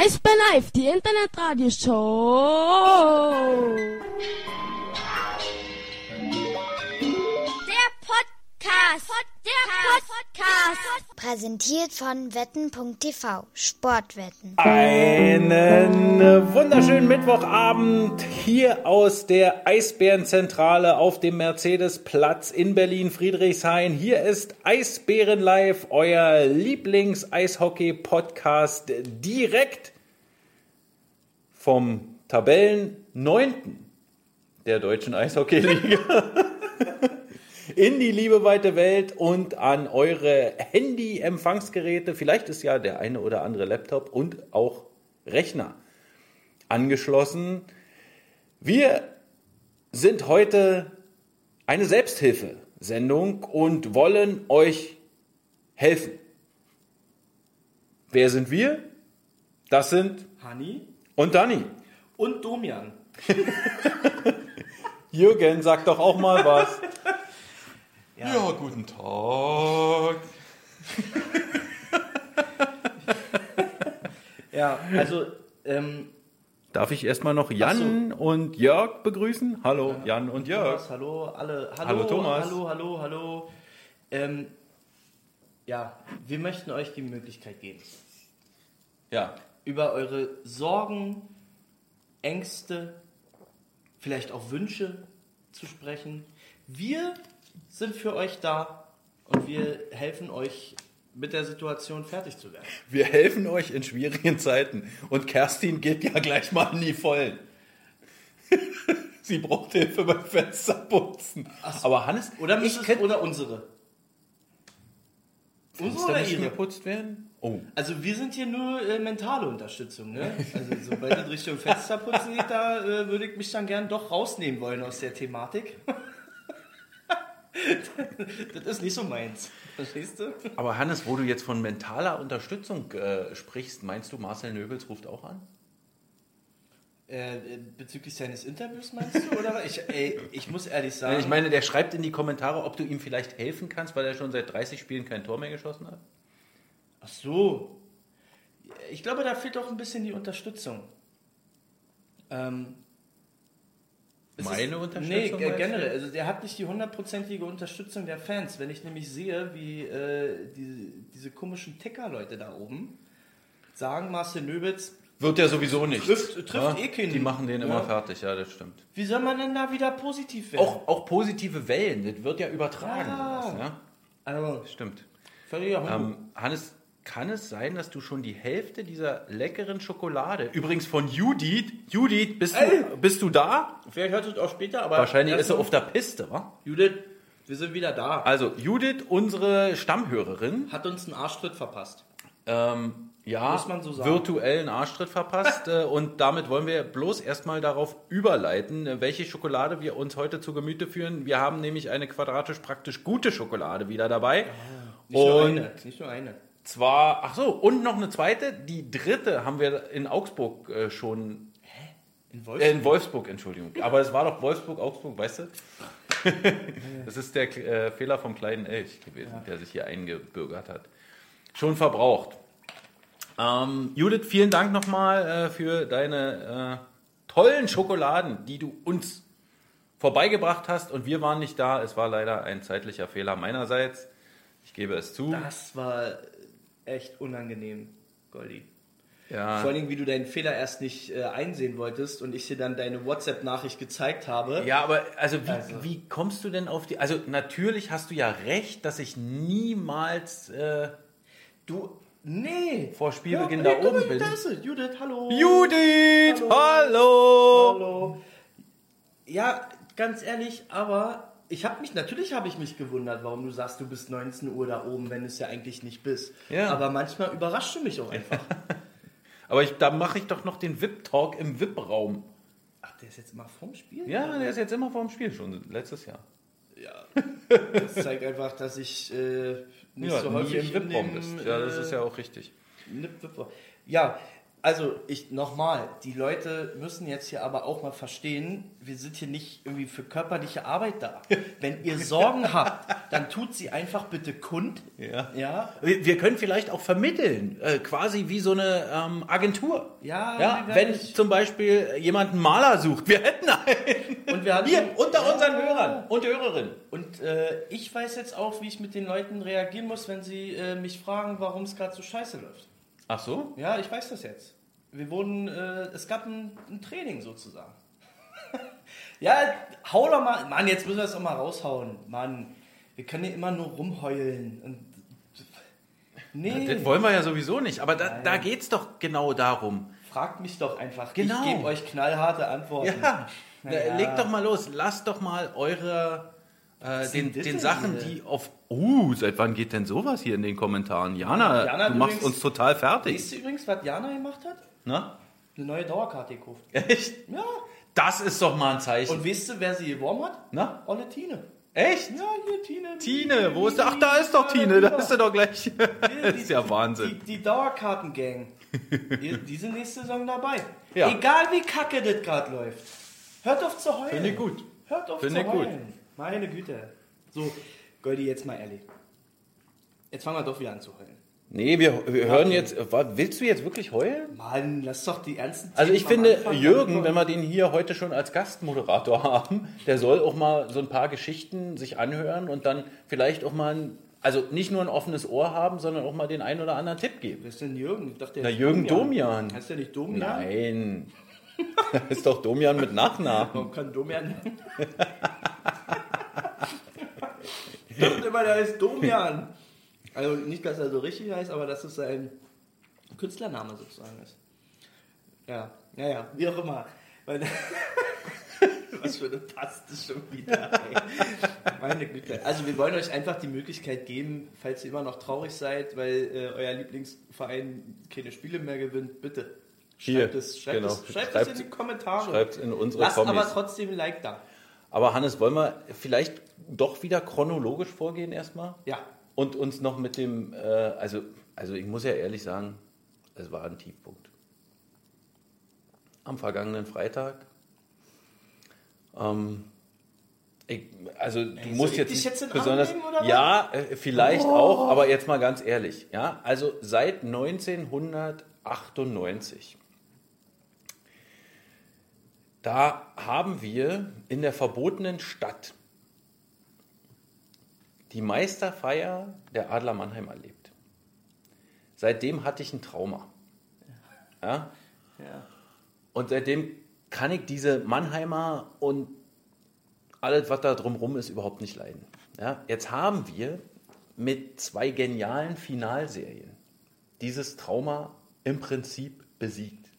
Eisbär Live, die Internetradioshow. Der Podcast. Der Podcast. Präsentiert von wetten.tv. Sportwetten. Einen wunderschönen Mittwochabend hier aus der Eisbärenzentrale auf dem Mercedesplatz in Berlin-Friedrichshain. Hier ist Eisbären Live, euer Lieblings-Eishockey-Podcast direkt vom Tabellen 9. der deutschen Eishockeyliga. in die liebe weite Welt und an eure Handy-Empfangsgeräte. Vielleicht ist ja der eine oder andere Laptop und auch Rechner angeschlossen. Wir sind heute eine Selbsthilfesendung und wollen euch helfen. Wer sind wir? Das sind Hanni und Dani. und Domian. Jürgen, sag doch auch mal was. Ja, guten Tag. Ja, also, ähm, Darf ich erstmal noch Jan und Jörg begrüßen? Hallo, Jan und Jörg. Thomas, hallo, alle, hallo, Hallo, Thomas. hallo, hallo, hallo. Ähm, ja, wir möchten euch die Möglichkeit geben, Ja, über eure Sorgen, Ängste, vielleicht auch Wünsche zu sprechen. Wir sind für euch da und wir helfen euch mit der Situation fertig zu werden. wir helfen euch in schwierigen Zeiten. Und Kerstin geht ja gleich mal in die Vollen. Sie braucht Hilfe beim Fensterputzen. Aber Hannes, Oder, ich könnte oder unsere? Unsere oder ihre? geputzt werden? Oh. Also wir sind hier nur äh, mentale Unterstützung, ne? Also sobald es Richtung Fensterputzen geht, da äh, würde ich mich dann gern doch rausnehmen wollen aus der Thematik. das ist nicht so meins. Verstehst du? Aber Hannes, wo du jetzt von mentaler Unterstützung äh, sprichst, meinst du, Marcel Nöbels ruft auch an? Äh, bezüglich seines Interviews meinst du? Oder ich, ey, ich muss ehrlich sagen. Ich meine, der schreibt in die Kommentare, ob du ihm vielleicht helfen kannst, weil er schon seit 30 Spielen kein Tor mehr geschossen hat. Ach so. Ich glaube, da fehlt auch ein bisschen die Unterstützung. Ähm, es Meine Unterstützung, Nee, generell. Also der hat nicht die hundertprozentige Unterstützung der Fans. Wenn ich nämlich sehe, wie äh, die, diese komischen Ticker-Leute da oben sagen, Marcel Nöbitz, Wird ja sowieso nicht. Trifft- trifft eh keinen. Die machen den Ja. immer fertig, ja, das stimmt. wie soll man denn da wieder positiv werden? Auch, auch positive Wellen, das wird ja übertragen. Ja. Das, ja? Also, Stimmt. völliger. Ähm, Hannes, kann es sein, dass du schon die Hälfte dieser leckeren Schokolade, übrigens von Judith, Judith, bist, Ey! du, bist du da? Vielleicht hört es auch später, aber... Wahrscheinlich ist erstmal- auf der Piste, wa? Judith, wir sind wieder da. Also, Judith, unsere Stammhörerin, Hat uns einen Arschtritt verpasst. ähm, ja, Muss man so sagen. virtuellen Arschtritt verpasst. äh, und damit wollen wir bloß erstmal darauf überleiten, äh, welche Schokolade wir uns heute zu Gemüte führen. Wir haben nämlich eine quadratisch praktisch gute Schokolade wieder dabei. Nicht nur und eine, nicht nur eine. Zwar, ach so, und noch eine zweite. Die dritte haben wir in Augsburg äh, schon, In äh, Wolfsburg. in Wolfsburg, Entschuldigung. Aber es war doch Wolfsburg, Augsburg, weißt du? das ist der äh, Fehler vom kleinen Elch gewesen, der sich hier eingebürgert hat. Schon verbraucht. Ähm, Judith, vielen Dank nochmal äh, für deine äh, tollen Schokoladen, die du uns vorbeigebracht hast. Und wir waren nicht da. Es war leider ein zeitlicher Fehler meinerseits. Ich gebe es zu. Das war echt unangenehm, Goldi. Ja. Vor allem, wie du deinen Fehler erst nicht äh, einsehen wolltest und ich dir dann deine WhatsApp-Nachricht gezeigt habe. Ja, aber also wie, Also. wie kommst du denn auf die. Also natürlich hast du ja recht, dass ich niemals äh, Du, nee. vor Spielbeginn Ja, da nee, guck oben mal, bin. Da ist sie. Judith, hallo. Judith! Hallo! Hallo. Ja, ganz ehrlich, aber ich habe mich, natürlich habe ich mich gewundert, warum du sagst, du bist 19 Uhr da oben, wenn du es ja eigentlich nicht bist. Ja. Aber manchmal überraschst du mich auch einfach. Aber ich, da mache ich doch noch den VIP-Talk im VIP-Raum. Ach, der ist jetzt immer vorm Spiel? Ja, der ist jetzt immer vor dem Spiel, schon letztes Jahr. Ja. Das zeigt einfach, dass ich äh, nicht ja, so häufig im VIP-Raum bist. Ja, das äh, ist ja auch richtig. Ja, Also, ich nochmal, die Leute müssen jetzt hier aber auch mal verstehen, wir sind hier nicht irgendwie für körperliche Arbeit da. Wenn ihr Sorgen habt, dann tut sie einfach bitte kund. Ja. Ja. Wir wir können vielleicht auch vermitteln, äh, quasi wie so eine ähm, Agentur. Ja, ja wenn nicht- zum Beispiel jemand einen Maler sucht, wir hätten einen. Und wir hatten Hier, unter Ja. unseren Hörern und Hörerinnen. Und äh, ich weiß jetzt auch, wie ich mit den Leuten reagieren muss, wenn sie äh, mich fragen, warum es gerade so scheiße läuft. Ach so? Ja, ich weiß das jetzt. Wir wurden, äh, es gab ein, ein Training sozusagen. ja, hau doch mal, Mann, jetzt müssen wir das doch mal raushauen. Mann, wir können ja immer nur rumheulen. Und, nee, Das wollen wir ja sowieso nicht, aber da, da geht es doch genau darum. fragt mich doch einfach. Genau. Ich gebe euch knallharte Antworten. Ja, Na äh, ja. legt doch mal los, lasst doch mal eure äh, den, den Sachen, die auf. Uh, seit wann geht denn sowas hier in den Kommentaren? Jana, Jana du machst übrigens- uns total fertig. Weißt du übrigens, was Jana gemacht hat? Na? Eine neue Dauerkarte gekauft. Echt? Ja. Das ist doch mal ein Zeichen. Und weißt du, wer sie geworben hat? Na? Olle Tine. Echt? Ja, hier Tine. Tine, wo ist der? Ach, da ist doch Tine, da ist er doch gleich. Das ist ja Wahnsinn. die Dauerkartengang. die, die sind nächste Saison dabei. Ja. Egal wie kacke das gerade läuft. Hört auf zu heulen. Finde ich gut. Hört auf Finde zu ich gut. Meine Güte. So, Goldi, jetzt mal ehrlich. Jetzt fangen wir doch wieder an zu heulen. Nee, wir, wir hören jetzt. wa- Willst du jetzt wirklich heulen? Mann, lass doch die ernsten Also ich Themen finde, Anfang Jürgen, wenn wir den hier heute schon als Gastmoderator haben, der soll auch mal so ein paar Geschichten sich anhören und dann vielleicht auch mal, ein, also nicht nur ein offenes Ohr haben, sondern auch mal den einen oder anderen Tipp geben. Wer ist denn Jürgen? Ich dachte, der Na, Jürgen Domian. Heißt der nicht Domian? Nein. Ist doch Domian mit Nachnamen. Warum kann Domian? immer, der heißt Domian. Also nicht, dass er so richtig heißt, aber dass es sein Künstlername sozusagen ist. Ja, naja, wie auch immer. Was für eine Paste schon wieder. Ey. Meine Güte. Also wir wollen euch einfach die Möglichkeit geben, falls ihr immer noch traurig seid, weil äh, euer Lieblingsverein keine Spiele mehr gewinnt, bitte. Hier, Schreibt es, schreibt genau. es, schreibt es Schreibt- in die Kommentare. Schreibt in unsere Lasst Kommis. aber trotzdem ein Like da. Aber Hannes, wollen wir vielleicht doch wieder chronologisch vorgehen erstmal? Ja. Und uns noch mit dem, äh, also, also ich muss ja ehrlich sagen, es war ein Tiefpunkt. Am vergangenen Freitag. Ähm, ich, also du musst jetzt, jetzt in besonders, was? ja, äh, vielleicht auch, aber jetzt mal ganz ehrlich, ja, also seit 1998 da haben wir in der verbotenen Stadt die Meisterfeier der Adler Mannheim erlebt. Seitdem hatte ich ein Trauma. Ja? Ja. Und seitdem kann ich diese Mannheimer und alles, was da drumherum ist, überhaupt nicht leiden. Ja? Jetzt haben wir mit zwei genialen Finalserien dieses Trauma im Prinzip besiegt.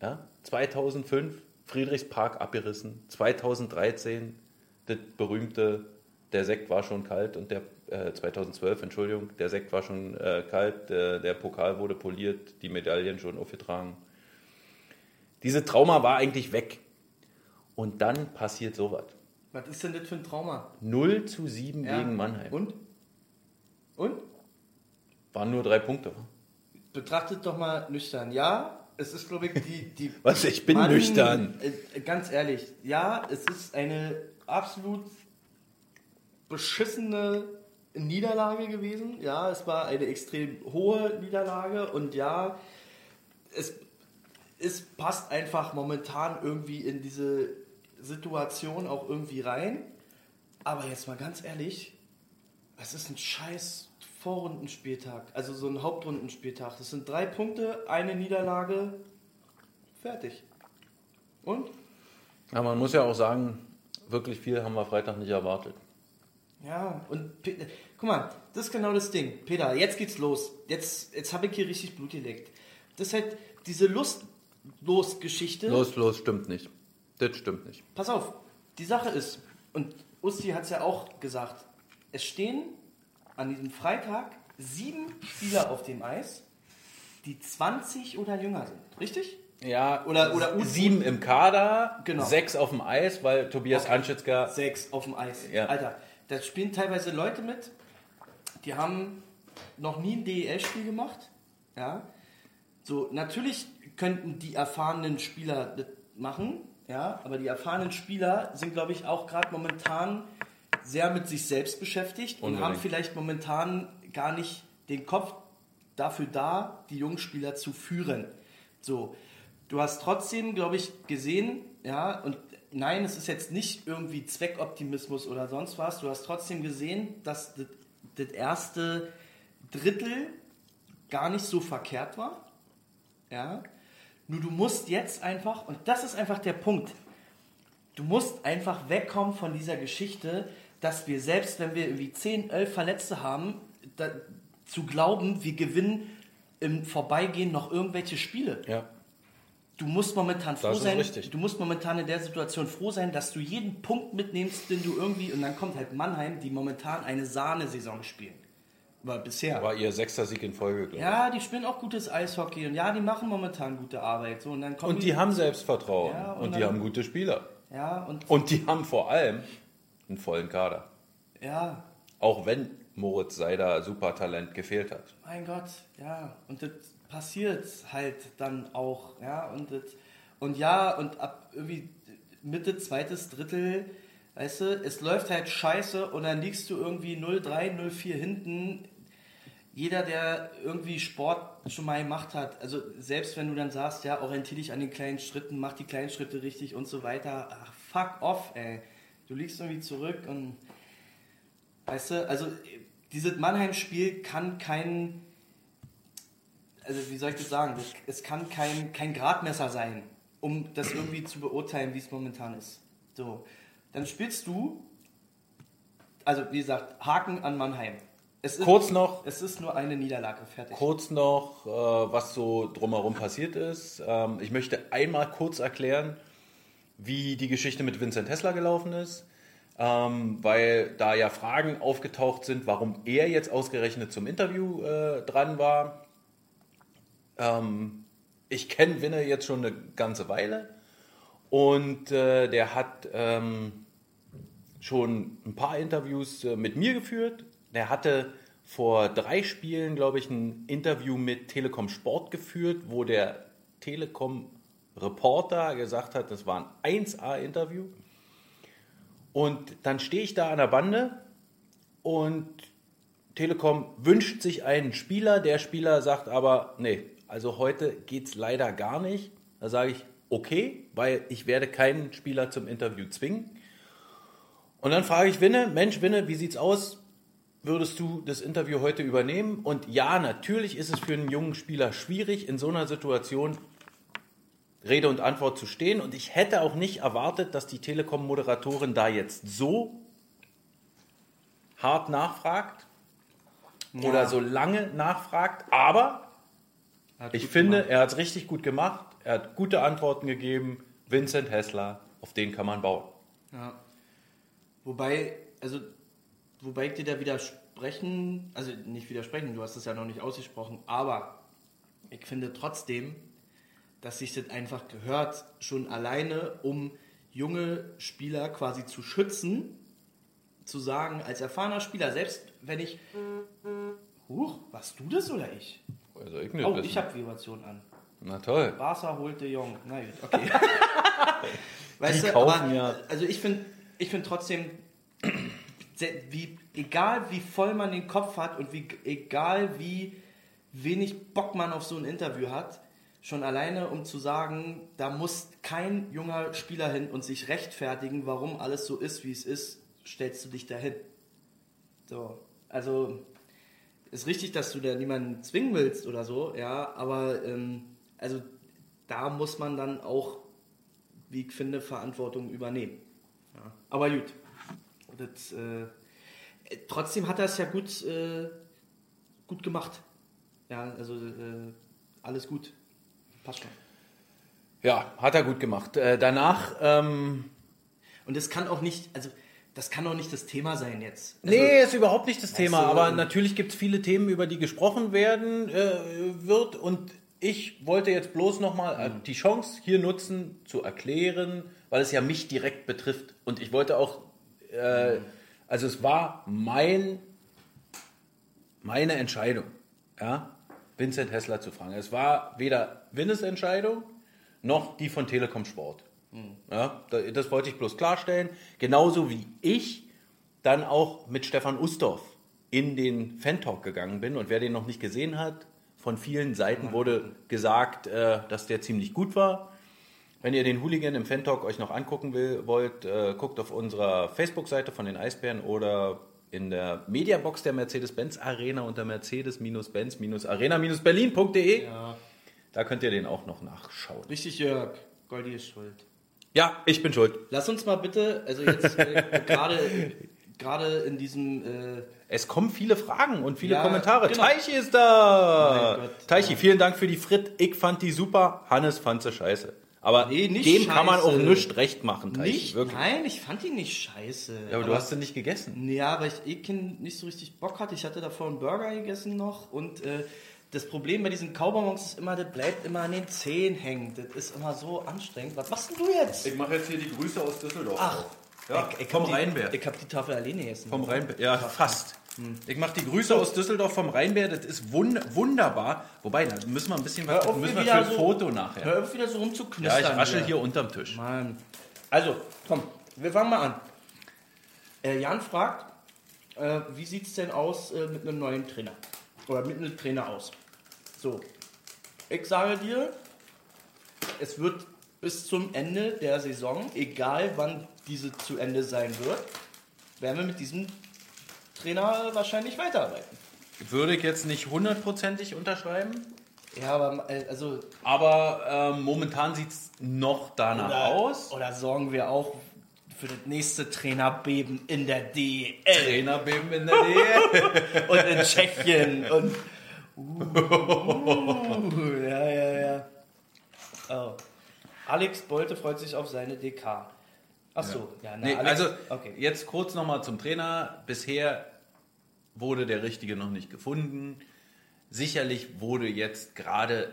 Ja? 2005 Friedrichspark abgerissen, 2013 das berühmte Der Sekt war schon kalt und der äh, 2012, Entschuldigung, der Sekt war schon äh, kalt, der, der Pokal wurde poliert, die Medaillen schon aufgetragen. Diese Trauma war eigentlich weg. Und dann passiert sowas. Was ist denn das für ein Trauma? 0 zu 7 Ja. gegen Mannheim. Und? Und? Waren nur drei Punkte. Betrachtet doch mal nüchtern. Ja, es ist, glaube ich, die. die Was? Ich bin nüchtern. Äh, ganz ehrlich, ja, es ist eine absolut beschissene Niederlage gewesen. Ja, es war eine extrem hohe Niederlage und ja, es, es passt einfach momentan irgendwie in diese Situation auch irgendwie rein. Aber jetzt mal ganz ehrlich, es ist ein scheiß Vorrundenspieltag, also so ein Hauptrundenspieltag. Das sind drei Punkte, eine Niederlage, fertig. Und? Ja, man muss ja auch sagen, wirklich viel haben wir Freitag nicht erwartet. Ja, und Pe- guck mal, das ist genau das Ding. Peter, jetzt geht's los. Jetzt, jetzt habe ich hier richtig Blut geleckt. Das ist halt diese Lustlos-Geschichte. Los, los, stimmt nicht. Das stimmt nicht. Pass auf, die Sache ist, und Usti hat es ja auch gesagt, es stehen an diesem Freitag sieben Spieler auf dem Eis, die 20 oder jünger sind. Richtig? Ja, Oder- oder U- sieben im Kader, Genau. sechs auf dem Eis, weil Tobias Okay. Anschitzka. Sechs auf dem Eis. Ja. Alter, da spielen teilweise Leute mit, die haben noch nie ein DEL-Spiel gemacht. Ja. So, natürlich könnten die erfahrenen Spieler das machen, ja, aber die erfahrenen Spieler sind, glaube ich, auch gerade momentan sehr mit sich selbst beschäftigt und Unbedingt. haben vielleicht momentan gar nicht den Kopf dafür da, die jungen Spieler zu führen. So, du hast trotzdem, glaube ich, gesehen, ja, und nein, es ist jetzt nicht irgendwie Zweckoptimismus oder sonst was, du hast trotzdem gesehen, dass das, das erste Drittel gar nicht so verkehrt war. Ja. Nur du musst jetzt einfach, und das ist einfach der Punkt, du musst einfach wegkommen von dieser Geschichte, dass wir selbst, wenn wir irgendwie 10, 11 Verletzte haben, da, zu glauben, wir gewinnen im Vorbeigehen noch irgendwelche Spiele. Ja. Du musst momentan froh sein. richtig. Du musst momentan in der Situation froh sein, dass du jeden Punkt mitnimmst, den du irgendwie und dann kommt halt Mannheim, die momentan eine Sahnesaison spielen. Aber bisher. War ihr sechster Sieg in Folge, glaube ich. ja, die spielen auch gutes Eishockey und ja, die machen momentan gute Arbeit. So, und dann kommen Und die haben Selbstvertrauen. Ja, und und die dann- haben gute Spieler. Ja, und Und die haben vor allem einen vollen Kader. ja, Auch wenn Moritz Seider Supertalent gefehlt hat. mein Gott, ja. Und das passiert halt dann auch, ja. Und, das, und ja, und ab irgendwie Mitte, zweites Drittel, weißt du, es läuft halt scheiße und dann liegst du irgendwie 0-3, 0-4 hinten. Jeder, der irgendwie Sport schon mal gemacht hat, also selbst wenn du dann sagst, ja, orientier dich an den kleinen Schritten, mach die kleinen Schritte richtig und so weiter, ach, fuck off, ey. Du liegst irgendwie zurück und Weißt du, also dieses Mannheim-Spiel kann kein, also wie soll ich das sagen, das, es kann kein, kein Gradmesser sein, um das irgendwie zu beurteilen, wie es momentan ist. So, dann spielst du, also wie gesagt, Haken an Mannheim. Es ist, Kurz noch, Es ist nur eine Niederlage, fertig. kurz noch, äh, was so drumherum passiert ist. Ähm, ich möchte einmal kurz erklären, wie die Geschichte mit Vincent Hessler gelaufen ist. Ähm, weil da ja Fragen aufgetaucht sind, warum er jetzt ausgerechnet zum Interview äh, dran war. Ähm, ich kenne Winne jetzt schon eine ganze Weile und äh, der hat ähm, schon ein paar Interviews äh, mit mir geführt. Der hatte vor drei Spielen, glaube ich, ein Interview mit Telekom Sport geführt, wo der Telekom Reporter gesagt hat, das war ein 1A-Interview. Und dann stehe ich da an der Bande und Telekom wünscht sich einen Spieler. Der Spieler sagt aber, nee, also heute geht es leider gar nicht. Da sage ich, okay, weil ich werde keinen Spieler zum Interview zwingen. Und dann frage ich Winne, Mensch, Winne, wie sieht's aus? Würdest du das Interview heute übernehmen? Und ja, natürlich ist es für einen jungen Spieler schwierig, in so einer Situation Rede und Antwort zu stehen. Und ich hätte auch nicht erwartet, dass die Telekom-Moderatorin da jetzt so hart nachfragt oder so lange nachfragt. Aber ich finde, gemacht. er hat es richtig gut gemacht. Er hat gute Antworten gegeben. Vincent Hessler, auf den kann man bauen. Ja. Wobei, also, wobei ich dir da widersprechen, also nicht widersprechen, du hast es ja noch nicht ausgesprochen, aber ich finde trotzdem, dass sich das einfach gehört, schon alleine, um junge Spieler quasi zu schützen, zu sagen, als erfahrener Spieler, selbst wenn ich. Huch, warst du das oder ich? Also ich nicht Oh, wissen. ich habe Vibration an. Na toll. Barca holt de Jong. Na gut, okay. weißt Die du, kaufen aber, ja. also ich finde ich find trotzdem, wie, egal wie voll man den Kopf hat und wie, egal wie wenig Bock man auf so ein Interview hat, schon alleine um zu sagen, da muss kein junger Spieler hin und sich rechtfertigen, warum alles so ist, wie es ist, stellst du dich dahin. So, also ist richtig, dass du da niemanden zwingen willst oder so, ja, aber ähm, also da muss man dann auch, wie ich finde, Verantwortung übernehmen. Ja. Aber gut, das, äh, trotzdem hat er es ja gut, äh, gut gemacht. Ja, also äh, alles gut. Passt schon. Ja, hat er gut gemacht. Äh, danach, ähm, Und das kann auch nicht, also das kann auch nicht das Thema sein jetzt. Also, nee, ist überhaupt nicht das Thema, du, aber ähm, natürlich gibt es viele Themen, über die gesprochen werden äh, wird und ich wollte jetzt bloß nochmal Mhm. äh, die Chance hier nutzen, zu erklären, weil es ja mich direkt betrifft und ich wollte auch, äh, also es war mein, meine Entscheidung, ja, Vincent Hessler zu fragen. Es war weder Winnes Entscheidung noch die von Telekom Sport. Ja, da- das wollte ich bloß klarstellen. Genauso wie ich dann auch mit Stefan Ustorf in den Fan-Talk gegangen bin. Und wer den noch nicht gesehen hat, von vielen Seiten wurde gesagt, äh, dass der ziemlich gut war. Wenn ihr den Hooligan im Fan-Talk euch noch angucken will, wollt, äh, guckt auf unserer Facebook-Seite von den Eisbären oder in der Mediabox der Mercedes-Benz Arena unter mercedes-benz-arena-berlin.de. Da könnt ihr den auch noch nachschauen. Richtig, Jörg. Goldi ist schuld. Ja, ich bin schuld. Lass uns mal bitte, also jetzt äh, gerade gerade in diesem äh, Es kommen viele Fragen und viele Ja, Kommentare. genau. Teichi ist da. Mein Gott, Teichi, vielen Dank für die Frit. Ich fand die super. Hannes fand sie scheiße. Aber Nee, nicht dem kann man auch scheiße. nichts recht machen, Teichi. nicht, Wirklich. nein, ich fand ihn nicht scheiße. Ja, aber du hast sie nicht gegessen. Ja, weil ich eh nicht so richtig Bock hatte. Ich hatte davor einen Burger gegessen noch und äh, das Problem bei diesen Kaubonbons ist immer, das bleibt immer an den Zähnen hängen. Das ist immer so anstrengend. Was machst denn du jetzt? mache jetzt hier die Grüße aus Düsseldorf. Ach, ja, ich, ich vom hab die, Rheinbär. Ich habe die Tafel alleine gegessen. Vom Rheinbär. Ja, fast. Ich mache die Grüße aus Düsseldorf vom Rheinbär. Das ist wund wunderbar. Wobei, da müssen wir ein bisschen was auf, müssen wir für ein so- Foto nachher. Hör auf, wieder so Ja, rumzuknistern. ich raschel hier unterm Tisch. Mann. Also, komm, wir fangen mal an. Äh, Jan fragt, äh, wie sieht es denn aus äh, mit einem neuen Trainer? Oder mit einem Trainer aus? So, ich sage dir, es wird bis zum Ende der Saison, egal wann diese zu Ende sein wird, werden wir mit diesem Trainer wahrscheinlich weiterarbeiten. Würde ich jetzt nicht hundertprozentig unterschreiben. Ja, aber also Aber ähm, momentan sieht es noch danach Oder, aus. oder sorgen wir auch für das nächste Trainerbeben in der DL Trainerbeben in der Nähe. und in Tschechien und. Uh, ja, ja, ja. Oh. Alex Bolte freut sich auf seine DK. Ach so, ja, na, nee, Alex, also okay. jetzt kurz nochmal zum Trainer. Bisher wurde der Richtige noch nicht gefunden. Sicherlich wurde jetzt gerade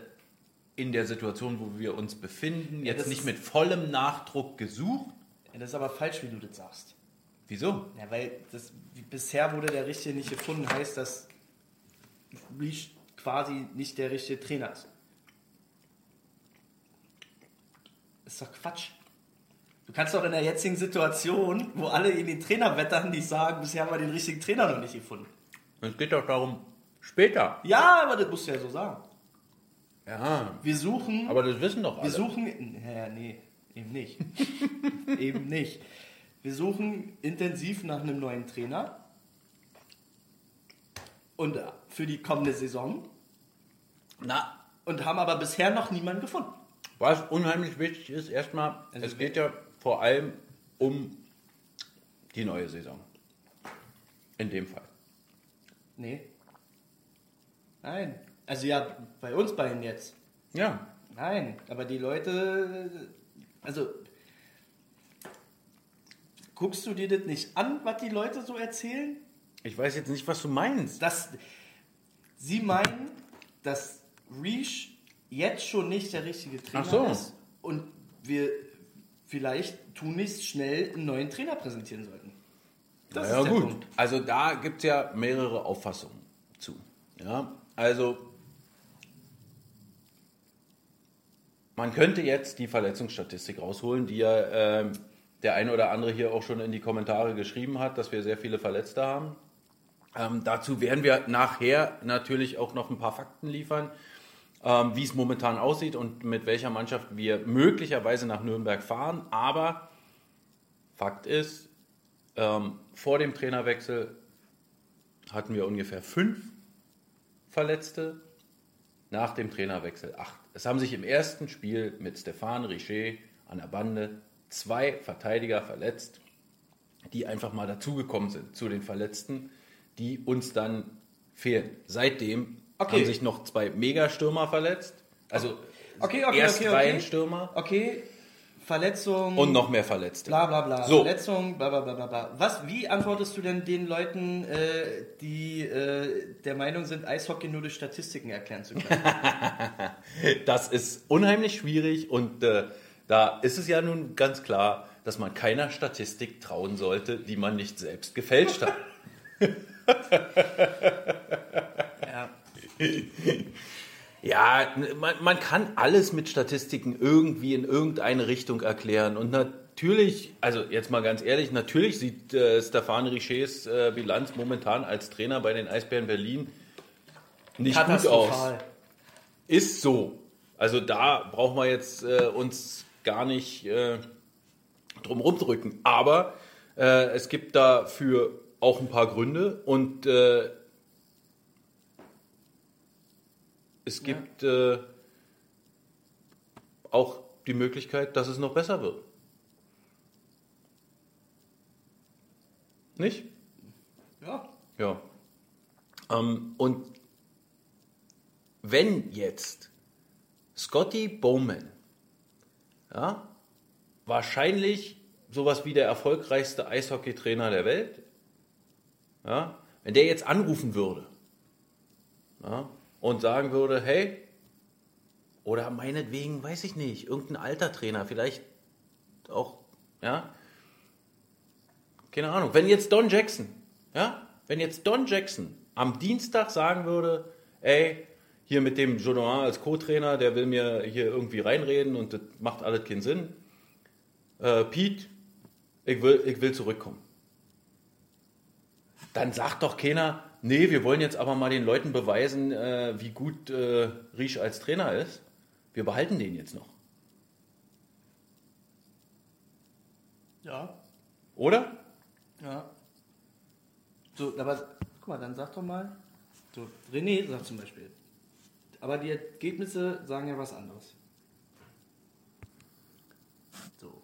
in der Situation, wo wir uns befinden, jetzt nicht mit vollem Nachdruck gesucht. Ja, das ist aber falsch, wie du das sagst. Wieso? Ja, weil das, bisher wurde der Richtige nicht gefunden, heißt, dass Reach quasi nicht der richtige Trainer ist. Ist doch Quatsch. Du kannst doch in der jetzigen Situation, wo alle in den Trainer wettern, nicht sagen, bisher haben wir den richtigen Trainer noch nicht gefunden. Es geht doch darum, später. Ja, aber das musst du ja so sagen. Ja, Wir suchen, aber das wissen doch alle. wir suchen, ja, nee, eben nicht. eben nicht. Wir suchen intensiv nach einem neuen Trainer. Und äh, für die kommende Saison. Na, Und haben aber bisher noch niemanden gefunden. Was unheimlich wichtig ist, erstmal, Also es geht ja vor allem um die neue Saison. In dem Fall. Nee. Nein. Also ja, bei uns beiden jetzt. Ja. Nein, aber die Leute, also guckst du dir das nicht an, was die Leute so erzählen? Ich weiß jetzt nicht, was du meinst. Dass sie meinen, dass Reach jetzt schon nicht der richtige Trainer Ach so. ist und wir vielleicht tunlichst schnell einen neuen Trainer präsentieren sollten. Das ja ist der gut. Punkt. Also da gibt es ja mehrere Auffassungen zu. Ja, also man könnte jetzt die Verletzungsstatistik rausholen, die ja ähm, der eine oder andere hier auch schon in die Kommentare geschrieben hat, dass wir sehr viele Verletzte haben. Ähm, dazu werden wir nachher natürlich auch noch ein paar Fakten liefern, ähm, wie es momentan aussieht und mit welcher Mannschaft wir möglicherweise nach Nürnberg fahren. Aber Fakt ist, ähm, vor dem Trainerwechsel hatten wir ungefähr fünf Verletzte, nach dem Trainerwechsel acht. Es haben sich im ersten Spiel mit Stefan Richer an der Bande zwei Verteidiger verletzt, die einfach mal dazugekommen sind zu den Verletzten, die uns dann fehlen. Seitdem Okay. haben sich noch zwei Megastürmer verletzt, also Okay, okay, okay, erst okay. Reihenstürmer Okay, Verletzung. und noch mehr Verletzte. Bla bla bla. So. Verletzung, bla bla bla bla bla. Was, wie antwortest du denn den Leuten, äh, die äh, der Meinung sind, Eishockey nur durch Statistiken erklären zu können? Das ist unheimlich schwierig und äh, da ist es ja nun ganz klar, dass man keiner Statistik trauen sollte, die man nicht selbst gefälscht hat. ja. Ja, man, man kann alles mit Statistiken irgendwie in irgendeine Richtung erklären. Und natürlich, also jetzt mal ganz ehrlich, natürlich sieht äh, Stefan Richets äh, Bilanz momentan als Trainer bei den Eisbären Berlin nicht gut aus. Ist so. Also da brauchen wir jetzt äh, uns gar nicht äh, drum rumdrücken. Aber äh, es gibt dafür auch ein paar Gründe und äh, es gibt äh, auch die Möglichkeit, dass es noch besser wird. Nicht? Ja. Ja. Ähm, und wenn jetzt Scotty Bowman, ja, wahrscheinlich sowas wie der erfolgreichste Eishockeytrainer der Welt, ja, wenn der jetzt anrufen würde ja, und sagen würde, hey, oder meinetwegen, weiß ich nicht, irgendein alter Trainer, vielleicht auch, ja, keine Ahnung, wenn jetzt Don Jackson, ja, wenn jetzt Don Jackson am Dienstag sagen würde, ey, hier mit dem Jodoin als Co-Trainer, der will mir hier irgendwie reinreden und das macht alles keinen Sinn. Äh, Pete, ich will, ich will zurückkommen. Dann sagt doch keiner, nee, wir wollen jetzt aber mal den Leuten beweisen, äh, wie gut äh, Riesch als Trainer ist. Wir behalten den jetzt noch. Ja. Oder? Ja. So, aber guck mal, dann sag doch mal. So, René sagt zum Beispiel. Aber die Ergebnisse sagen ja was anderes. So.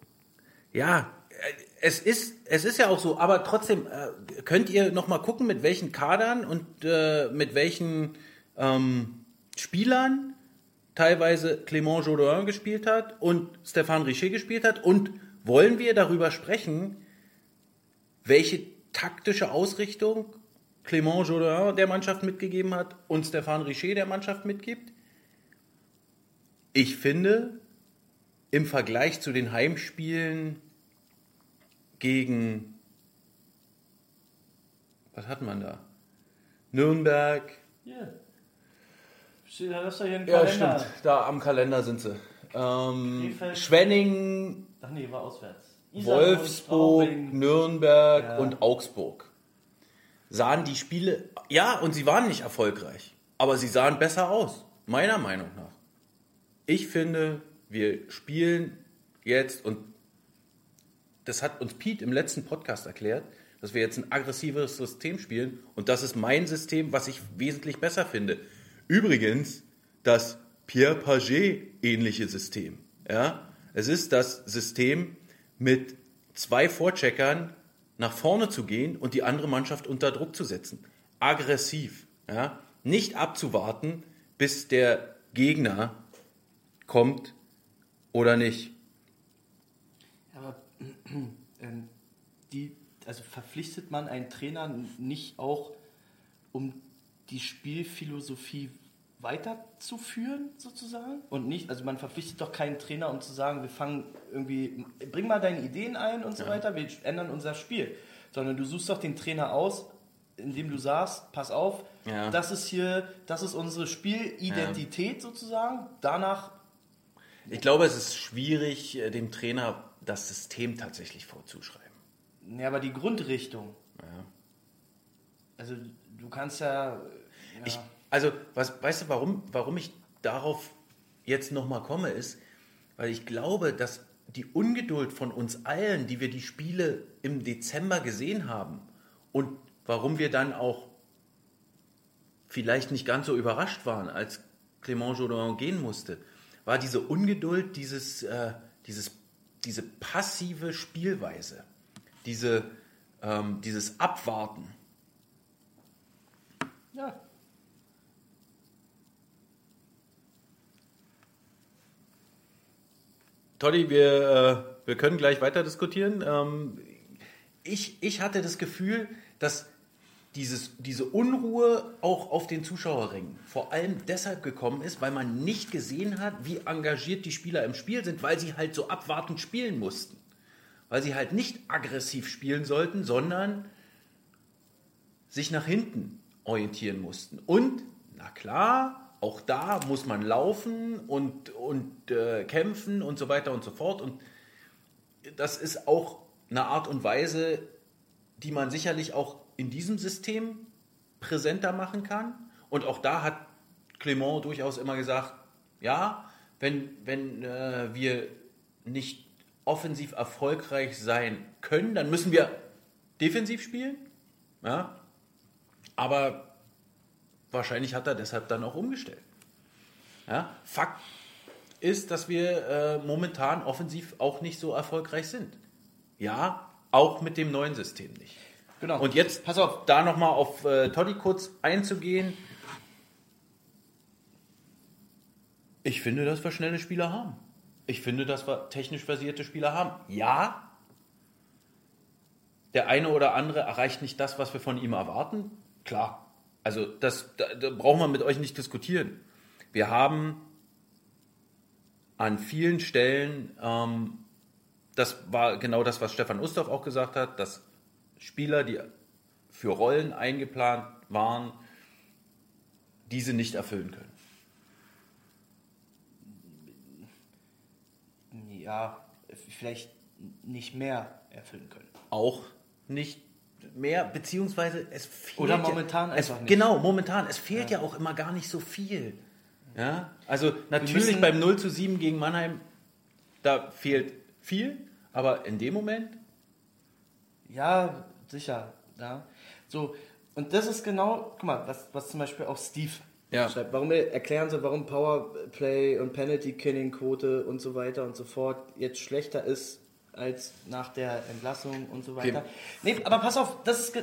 Ja, äh, es ist, es ist ja auch so, aber trotzdem äh, könnt ihr noch mal gucken, mit welchen Kadern und äh, mit welchen ähm, Spielern teilweise Clément Jodoin gespielt hat und Stéphane Richer gespielt hat und wollen wir darüber sprechen, welche taktische Ausrichtung Clément Jodoin der Mannschaft mitgegeben hat und Stéphane Richer der Mannschaft mitgibt? Ich finde, im Vergleich zu den Heimspielen gegen, was hat man da? Nürnberg. Hier. Steht da, das ist doch hier ein Ja, Kalender. stimmt. Da am Kalender sind sie. Ähm. Schwenning, Ach nee, war auswärts. Iserlohn, Wolfsburg. Nürnberg Ja. und Augsburg. Sahen die Spiele, ja, und sie waren nicht erfolgreich, aber sie sahen besser aus, meiner Meinung nach. Ich finde, wir spielen jetzt, und das hat uns Pete im letzten Podcast erklärt, dass wir jetzt ein aggressiveres System spielen und das ist mein System, was ich wesentlich besser finde. Übrigens, das Pierre Paget ähnliche System. Ja? Es ist das System, mit zwei Vorcheckern nach vorne zu gehen und die andere Mannschaft unter Druck zu setzen. Aggressiv. Ja? Nicht abzuwarten, bis der Gegner kommt oder nicht. Ähm, die, also verpflichtet man einen Trainer nicht auch, um die Spielphilosophie weiterzuführen, sozusagen? Und nicht, also man verpflichtet doch keinen Trainer, um zu sagen, wir fangen irgendwie, bring mal deine Ideen ein und so weiter, wir ändern unser Spiel. Sondern du suchst doch den Trainer aus, indem du sagst, pass auf, Ja. das ist hier, das ist unsere Spielidentität sozusagen. Danach Ich glaube, es ist schwierig, äh, dem Trainer das System tatsächlich vorzuschreiben. Ja, aber die Grundrichtung. Also du kannst ja. ja Ich, also, was, weißt du, warum, warum ich darauf jetzt nochmal komme, ist, weil ich glaube, dass die Ungeduld von uns allen, die wir die Spiele im Dezember gesehen haben und warum wir dann auch vielleicht nicht ganz so überrascht waren, als Clément Jodoin gehen musste, war diese Ungeduld, dieses, äh, dieses, diese passive Spielweise, diese, ähm, dieses Abwarten. ja. Toddy, wir, äh, wir können gleich weiter diskutieren. Ähm, ich, ich hatte das Gefühl, dass dieses, diese Unruhe auch auf den Zuschauerrängen vor allem deshalb gekommen ist, weil man nicht gesehen hat, wie engagiert die Spieler im Spiel sind, weil sie halt so abwartend spielen mussten. Weil sie halt nicht aggressiv spielen sollten, sondern sich nach hinten orientieren mussten. Und, na klar, auch da muss man laufen und, und äh, kämpfen und so weiter und so fort. Und das ist auch eine Art und Weise, die man sicherlich auch in diesem System präsenter machen kann. Und auch da hat Clement durchaus immer gesagt, ja, wenn, wenn äh, wir nicht offensiv erfolgreich sein können, dann müssen wir defensiv spielen. Ja? Aber wahrscheinlich hat er deshalb dann auch umgestellt. Ja? Fakt ist, dass wir äh, momentan offensiv auch nicht so erfolgreich sind. Ja, auch mit dem neuen System nicht. Genau. Und jetzt, pass auf, da nochmal auf äh, Toddy kurz einzugehen. Ich finde, dass wir schnelle Spieler haben. Ich finde, dass wir technisch versierte Spieler haben. Ja, der eine oder andere erreicht nicht das, was wir von ihm erwarten. Klar. Also das da, da brauchen wir mit euch nicht diskutieren. Wir haben an vielen Stellen, ähm, das war genau das, was Stefan Ustorf auch gesagt hat, dass Spieler, die für Rollen eingeplant waren, diese nicht erfüllen können. Ja, vielleicht nicht mehr erfüllen können. Auch nicht mehr, beziehungsweise es fehlt. Oder ja- momentan es, einfach nicht. Genau, momentan. Es fehlt ja. auch immer gar nicht so viel. Ja, also natürlich müssen- beim 0 zu 7 gegen Mannheim, da fehlt viel, aber in dem Moment, Ja, sicher. Ja. So, und das ist genau, guck mal, was, was zum Beispiel auch Steve Ja. schreibt. Warum er- erklären sie, warum Powerplay und Penalty Killing Quote und so weiter und so fort jetzt schlechter ist als nach der Entlassung und so weiter. Nee, aber pass auf, das ist,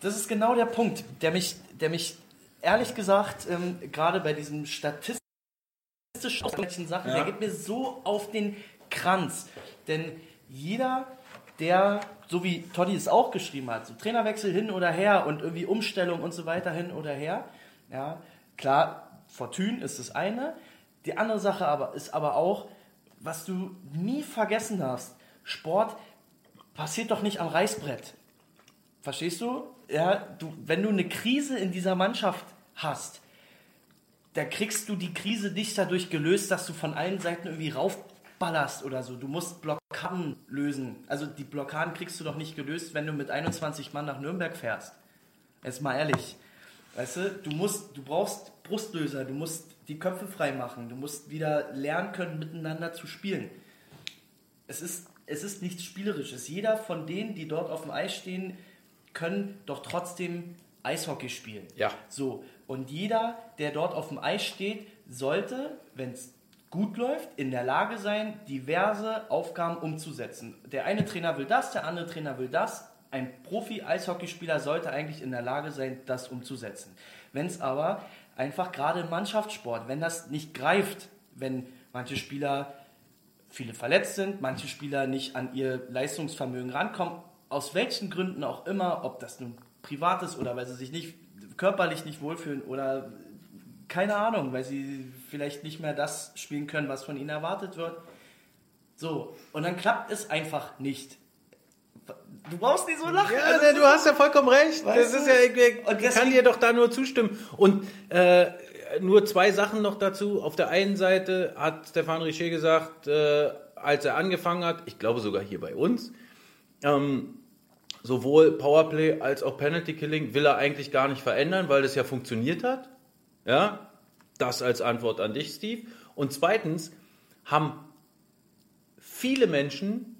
das ist genau der Punkt, der mich, der mich ehrlich gesagt ähm, gerade bei diesem statistischen statistischen Sachen, der geht mir so auf den Kranz. Denn jeder, der, so wie Toddy es auch geschrieben hat, so Trainerwechsel hin oder her und irgendwie Umstellung und so weiter hin oder her, ja, klar, Fortune ist das eine. Die andere Sache aber ist aber auch, was du nie vergessen darfst, Sport passiert doch nicht am Reißbrett. Verstehst du? Ja, du, wenn du eine Krise in dieser Mannschaft hast, da kriegst du die Krise nicht dadurch gelöst, dass du von allen Seiten irgendwie raufballerst oder so. Du musst Blockaden lösen. Also die Blockaden kriegst du doch nicht gelöst, wenn du mit 21 Mann nach Nürnberg fährst. Jetzt mal ehrlich. Weißt du, du musst, du brauchst Brustlöser, du musst die Köpfe frei machen, du musst wieder lernen können, miteinander zu spielen. Es ist, es ist nichts Spielerisches. Jeder von denen, die dort auf dem Eis stehen, können doch trotzdem Eishockey spielen. Ja. So, und jeder, der dort auf dem Eis steht, sollte, wenn es gut läuft, in der Lage sein, diverse Aufgaben umzusetzen. Der eine Trainer will das, der andere Trainer will das. Ein Profi-Eishockeyspieler sollte eigentlich in der Lage sein, das umzusetzen. Wenn es aber einfach gerade im Mannschaftssport, wenn das nicht greift, wenn manche Spieler viele verletzt sind, manche Spieler nicht an ihr Leistungsvermögen rankommen, aus welchen Gründen auch immer, ob das nun privat ist oder weil sie sich nicht körperlich nicht wohlfühlen oder keine Ahnung, weil sie vielleicht nicht mehr das spielen können, was von ihnen erwartet wird. So, und dann klappt es einfach nicht. Du brauchst nicht so lachen. Ja, Also, du hast ja vollkommen recht. Das ist du? ja, ich, ich Und kann deswegen- dir doch da nur zustimmen. Und äh, nur zwei Sachen noch dazu. Auf der einen Seite hat Stefan Richer gesagt, äh, als er angefangen hat, ich glaube sogar hier bei uns, ähm, sowohl Powerplay als auch Penalty Killing will er eigentlich gar nicht verändern, weil das ja funktioniert hat. Ja, das als Antwort an dich, Steve. Und zweitens haben viele Menschen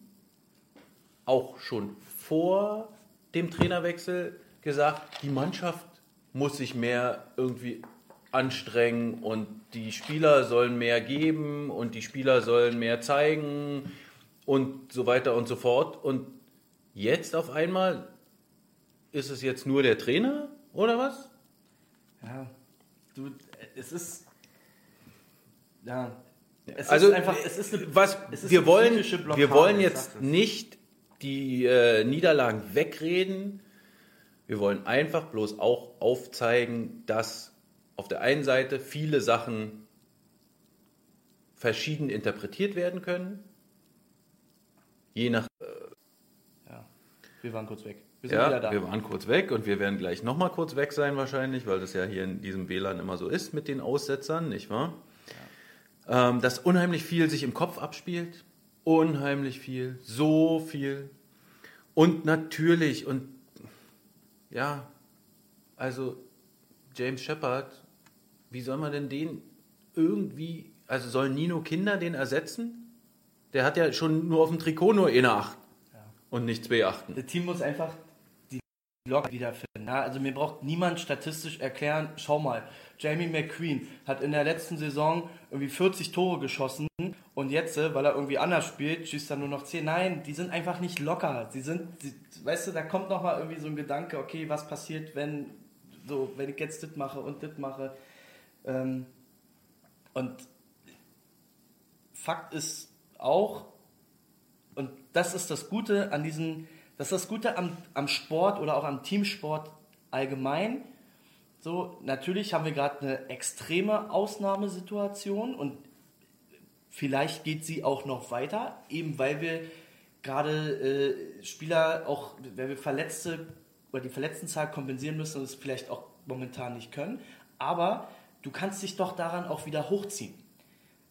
auch schon vor dem Trainerwechsel gesagt, die Mannschaft muss sich mehr irgendwie anstrengen und die Spieler sollen mehr geben und die Spieler sollen mehr zeigen und so weiter und so fort. Und jetzt auf einmal ist es jetzt nur der Trainer oder was? Ja, du, es ist. Ja. Es also ist einfach, es ist eine, was ist wir eine wollen, Blockade, wir wollen jetzt nicht die äh, Niederlagen wegreden. Wir wollen einfach bloß auch aufzeigen, dass auf der einen Seite viele Sachen verschieden interpretiert werden können, je nach Ja, wir waren kurz weg. Wir sind ja, wieder da. wir waren kurz weg und wir werden gleich nochmal kurz weg sein wahrscheinlich, weil das ja hier in diesem WLAN immer so ist mit den Aussetzern, nicht wahr? Ähm, dass unheimlich viel sich im Kopf abspielt. Unheimlich viel. So viel. Und natürlich, und ja, also James Shepard, wie soll man denn den irgendwie, also soll Nino Kinder den ersetzen? Der hat ja schon nur auf dem Trikot nur eine Acht und nicht zwei Achten. Das Team muss einfach Lok wiederfinden. Ja, also mir braucht niemand statistisch erklären, schau mal, Jamie McQueen hat in der letzten Saison irgendwie 40 Tore geschossen und jetzt, äh, weil er irgendwie anders spielt, schießt er nur noch 10. Nein, die sind einfach nicht locker. Sie sind, die, weißt du, da kommt nochmal irgendwie so ein Gedanke, okay, was passiert, wenn, so, wenn ich jetzt das mache und das mache. Ähm, und Fakt ist auch, und das ist das Gute an diesen, das ist das Gute am, am Sport oder auch am Teamsport allgemein. So, natürlich haben wir gerade eine extreme Ausnahmesituation und vielleicht geht sie auch noch weiter, eben weil wir gerade äh, Spieler auch, weil wir Verletzte oder die Verletztenzahl kompensieren müssen und es vielleicht auch momentan nicht können. Aber du kannst dich doch daran auch wieder hochziehen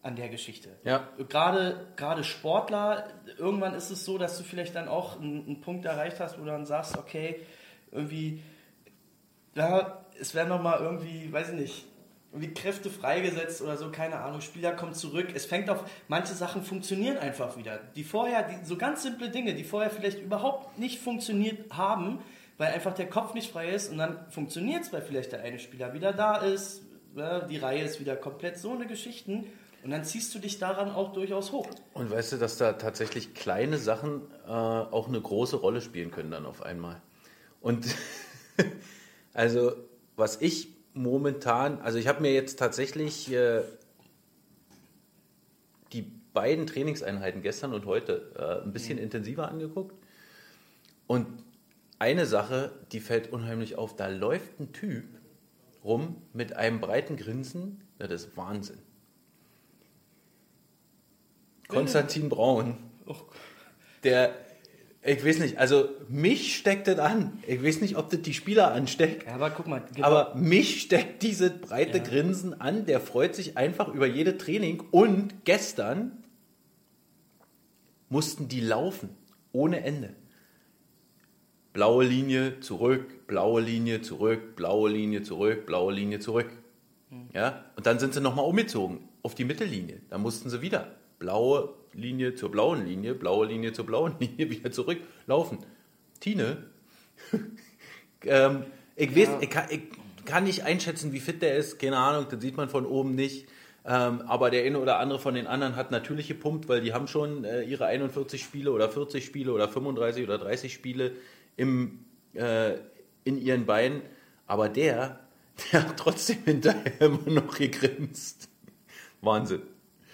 an der Geschichte. Ja. Gerade, gerade Sportler, irgendwann ist es so, dass du vielleicht dann auch einen, einen Punkt erreicht hast, wo du dann sagst, okay, irgendwie, ja, es werden nochmal irgendwie, weiß ich nicht, irgendwie Kräfte freigesetzt oder so, keine Ahnung, Spieler kommen zurück. Es fängt auf, manche Sachen funktionieren einfach wieder. Die vorher, die, so ganz simple Dinge, die vorher vielleicht überhaupt nicht funktioniert haben, weil einfach der Kopf nicht frei ist und dann funktioniert es, weil vielleicht der eine Spieler wieder da ist, die Reihe ist wieder komplett, so eine Geschichten. Und dann ziehst du dich daran auch durchaus hoch. Und weißt du, dass da tatsächlich kleine Sachen äh, auch eine große Rolle spielen können dann auf einmal. Und also was ich momentan, also ich habe mir jetzt tatsächlich äh, die beiden Trainingseinheiten gestern und heute äh, ein bisschen intensiver angeguckt. Und eine Sache, die fällt unheimlich auf, da läuft ein Typ rum mit einem breiten Grinsen, ja, das ist Wahnsinn. Konstantin Braun, der, ich weiß nicht, also mich steckt das an. Ich weiß nicht, ob das die Spieler ansteckt. Ja, aber guck mal, gib Aber mich steckt dieses breite Grinsen an, der freut sich einfach über jede Training. Und gestern mussten die laufen, ohne Ende. Blaue Linie zurück, blaue Linie zurück, blaue Linie zurück, blaue Linie zurück. Ja? Und dann sind sie nochmal umgezogen auf die Mittellinie. Da mussten sie wieder blaue Linie zur blauen Linie, blaue Linie zur blauen Linie, wieder zurücklaufen. Tine, ähm, ich, weiß, ich, kann, ich kann nicht einschätzen, wie fit der ist, keine Ahnung, das sieht man von oben nicht. Ähm, aber der eine oder andere von den anderen hat natürlich gepumpt, weil die haben schon äh, ihre 41 Spiele oder 40 Spiele oder 35 oder 30 Spiele im, äh, in ihren Beinen. Aber der, der hat trotzdem hinterher immer noch gegrinst. Wahnsinn.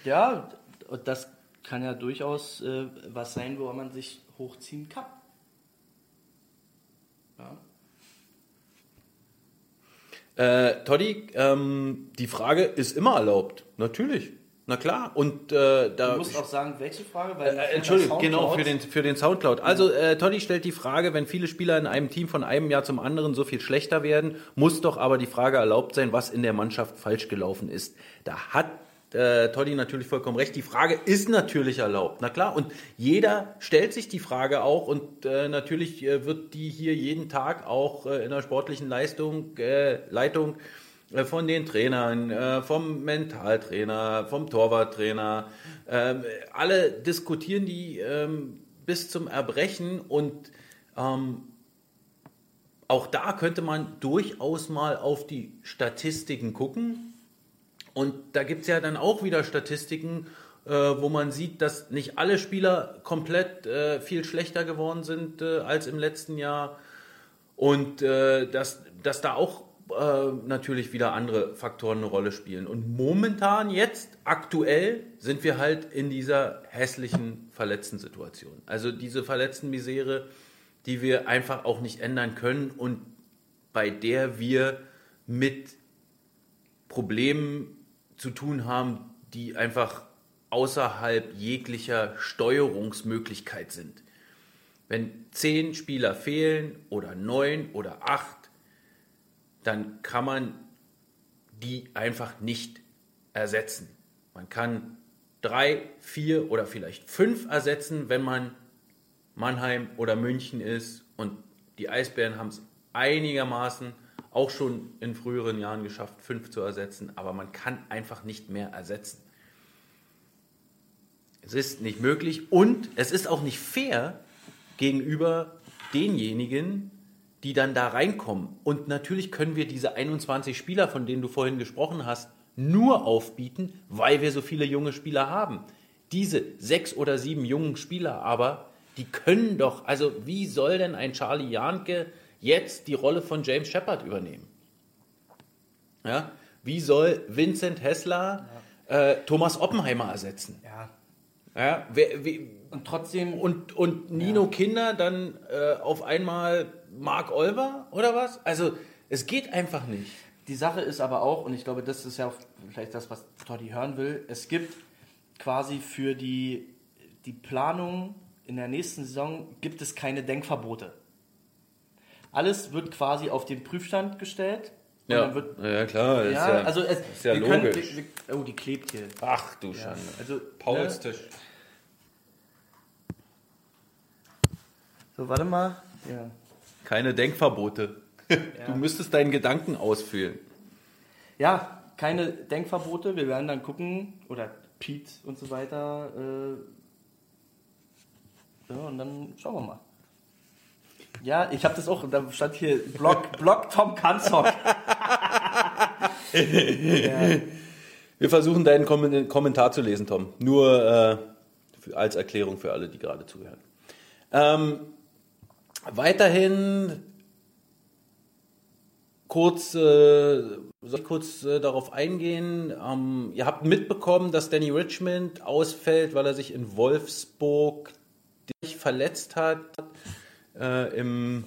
Ja, und das kann ja durchaus äh, was sein, wo man sich hochziehen kann. Ja. Äh, Toddy, ähm, die Frage ist immer erlaubt. Natürlich. Na klar. Und äh, da. Du musst auch sagen, welche Frage, weil Äh, Entschuldigung, genau, für den, für den Soundcloud. Also, äh, Toddy stellt die Frage, wenn viele Spieler in einem Team von einem Jahr zum anderen so viel schlechter werden, muss doch aber die Frage erlaubt sein, was in der Mannschaft falsch gelaufen ist. Da hat äh, Toddy natürlich vollkommen recht. Die Frage ist natürlich erlaubt. Na klar, und jeder stellt sich die Frage auch und äh, natürlich äh, wird die hier jeden Tag auch äh, in der sportlichen Leistung, äh, Leitung äh, von den Trainern, äh, vom Mentaltrainer, vom Torwarttrainer. Ähm, alle diskutieren die ähm, bis zum Erbrechen und ähm, auch da könnte man durchaus mal auf die Statistiken gucken. Und da gibt es ja dann auch wieder Statistiken, äh, wo man sieht, dass nicht alle Spieler komplett äh, viel schlechter geworden sind äh, als im letzten Jahr. Und äh, dass, dass da auch äh, natürlich wieder andere Faktoren eine Rolle spielen. Und momentan, jetzt, aktuell, sind wir halt in dieser hässlichen Verletzten-Situation. Also diese Verletzten-Misere, die wir einfach auch nicht ändern können und bei der wir mit Problemen zu tun haben, die einfach außerhalb jeglicher Steuerungsmöglichkeit sind. Wenn zehn Spieler fehlen oder neun oder acht, dann kann man die einfach nicht ersetzen. Man kann drei, vier oder vielleicht fünf ersetzen, wenn man Mannheim oder München ist. Und die Eisbären haben es einigermaßen auch schon in früheren Jahren geschafft, fünf zu ersetzen. Aber man kann einfach nicht mehr ersetzen. Es ist nicht möglich und es ist auch nicht fair gegenüber denjenigen, die dann da reinkommen. Und natürlich können wir diese 21 Spieler, von denen du vorhin gesprochen hast, nur aufbieten, weil wir so viele junge Spieler haben. Diese sechs oder sieben jungen Spieler aber, die können doch, also wie soll denn ein Charlie Janke jetzt die Rolle von James Shepard übernehmen? Ja? Wie soll Vincent Hessler äh, Thomas Oppenheimer ersetzen? Ja. Ja, wer, wie, Und trotzdem, und, und Nino Kinder dann äh, auf einmal Mark Olver oder was? Also es geht einfach nicht. Die Sache ist aber auch, und ich glaube, das ist ja vielleicht das, was Totti hören will, es gibt quasi für die, die Planung in der nächsten Saison gibt es keine Denkverbote. Alles wird quasi auf den Prüfstand gestellt. und dann wird, ja klar. ja, also es, ist ja wir können, logisch. wir, wir, oh, die klebt hier. Ach du Schande. Also, Pauls ne? Tisch. So, warte mal. Ja. Keine Denkverbote. Du müsstest deinen Gedanken ausführen. ja, keine Denkverbote. Wir werden dann gucken, oder Pete und so weiter. Äh, ja, und dann schauen wir mal. Ja, ich habe das auch, da stand hier Blog, Blog Tom Kanzock. Wir versuchen deinen Kom Kommentar zu lesen, Tom. Nur äh, als Erklärung für alle, die gerade zuhören. Ähm, weiterhin kurz, äh, soll ich kurz äh, darauf eingehen. Ähm, ihr habt mitbekommen, dass Danny Richmond ausfällt, weil er sich in Wolfsburg verletzt hat. Äh, Im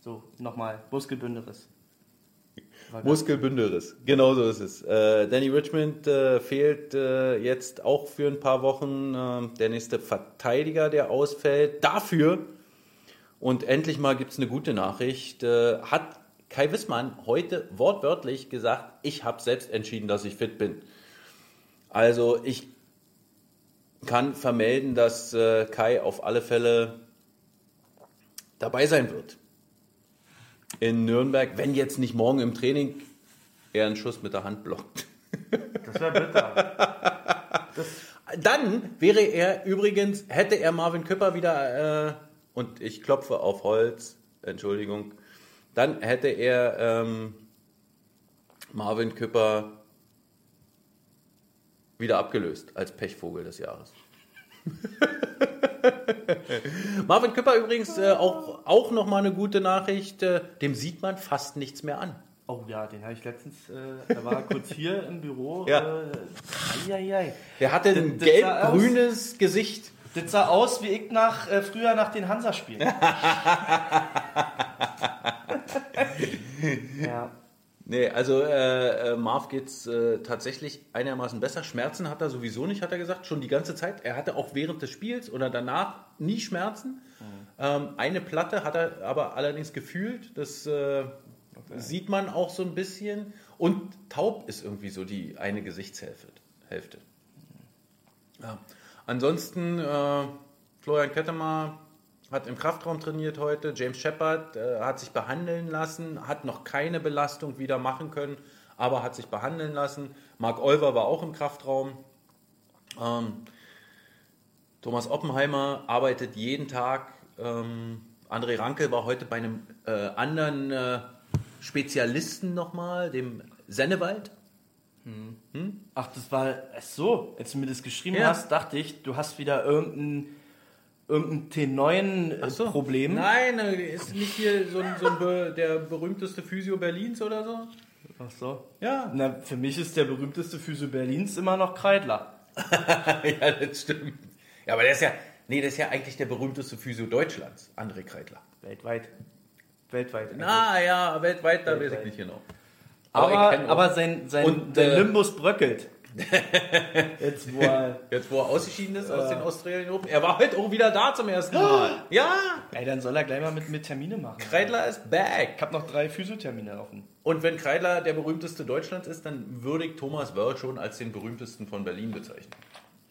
So, nochmal, Muskelbündelriss. Muskelbündelriss. Genau so ist es. Äh, Danny Richmond äh, fehlt äh, jetzt auch für ein paar Wochen. Äh, der nächste Verteidiger, der ausfällt. Dafür, und endlich mal gibt es eine gute Nachricht, äh, hat Kai Wissmann heute wortwörtlich gesagt, ich habe selbst entschieden, dass ich fit bin. Also ich kann vermelden, dass äh, Kai auf alle Fälle dabei sein wird in Nürnberg, wenn jetzt nicht morgen im Training er einen Schuss mit der Hand blockt. Das wäre bitter. Dann wäre er übrigens, hätte er Marvin Küpper wieder, äh, und ich klopfe auf Holz, Entschuldigung, dann hätte er ähm, Marvin Küpper wieder abgelöst als Pechvogel des Jahres. Marvin Küpper übrigens äh, auch, auch nochmal eine gute Nachricht, äh, dem sieht man fast nichts mehr an. Oh ja, den habe ich letztens, äh, da war er kurz hier im Büro. Ja. Äh, ai. Der hatte ein gelb-grünes Gesicht. Das sah aus wie ich nach, äh, früher nach den Hansa-Spielen. ja. Nee, also äh, äh, Marv geht's äh, tatsächlich einigermaßen besser. Schmerzen hat er sowieso nicht, hat er gesagt, schon die ganze Zeit. Er hatte auch während des Spiels oder danach nie Schmerzen. Ähm, eine Platte hat er aber allerdings gefühlt. Das äh, sieht man auch so ein bisschen. Und taub ist irgendwie so die eine Gesichtshälfte. Hälfte. Ja. Ansonsten, äh, Florian Kettemer hat im Kraftraum trainiert heute. James Shepard äh, hat sich behandeln lassen, hat noch keine Belastung wieder machen können, aber hat sich behandeln lassen. Mark Olver war auch im Kraftraum. Ähm, Thomas Oppenheimer arbeitet jeden Tag. Ähm, André Ranke war heute bei einem äh, anderen äh, Spezialisten nochmal, dem Sennewald. Ach, das war so. Als du mir das geschrieben Ja. hast, dachte ich, du hast wieder irgendein, irgendein T9 Ach so. Problem. Nein, äh, ist nicht hier so, ein, so ein be der berühmteste Physio Berlins oder so? Ach so. Ja. Na, für mich ist der berühmteste Physio Berlins immer noch Kreidler. ja, das stimmt. Ja, aber der ist ja, nee, der ist ja eigentlich der berühmteste Physio Deutschlands, André Kreitler. Weltweit. Weltweit. Na ja, weltweit, da weiß ich Weltweit. nicht genau. aber, auch- aber sein, sein, Und, sein äh, Limbus bröckelt. Jetzt, wo er, Jetzt, wo er ausgeschieden ist aus den Australien Open. Er war heute auch wieder da zum ersten Mal. Ja, ey, dann soll er gleich mal mit, mit Termine machen. Kreidler ist back. Ich habe noch drei Physiothermine offen. Und wenn Kreidler der berühmteste Deutschlands ist, dann würde ich Thomas Wörl schon als den berühmtesten von Berlin bezeichnen.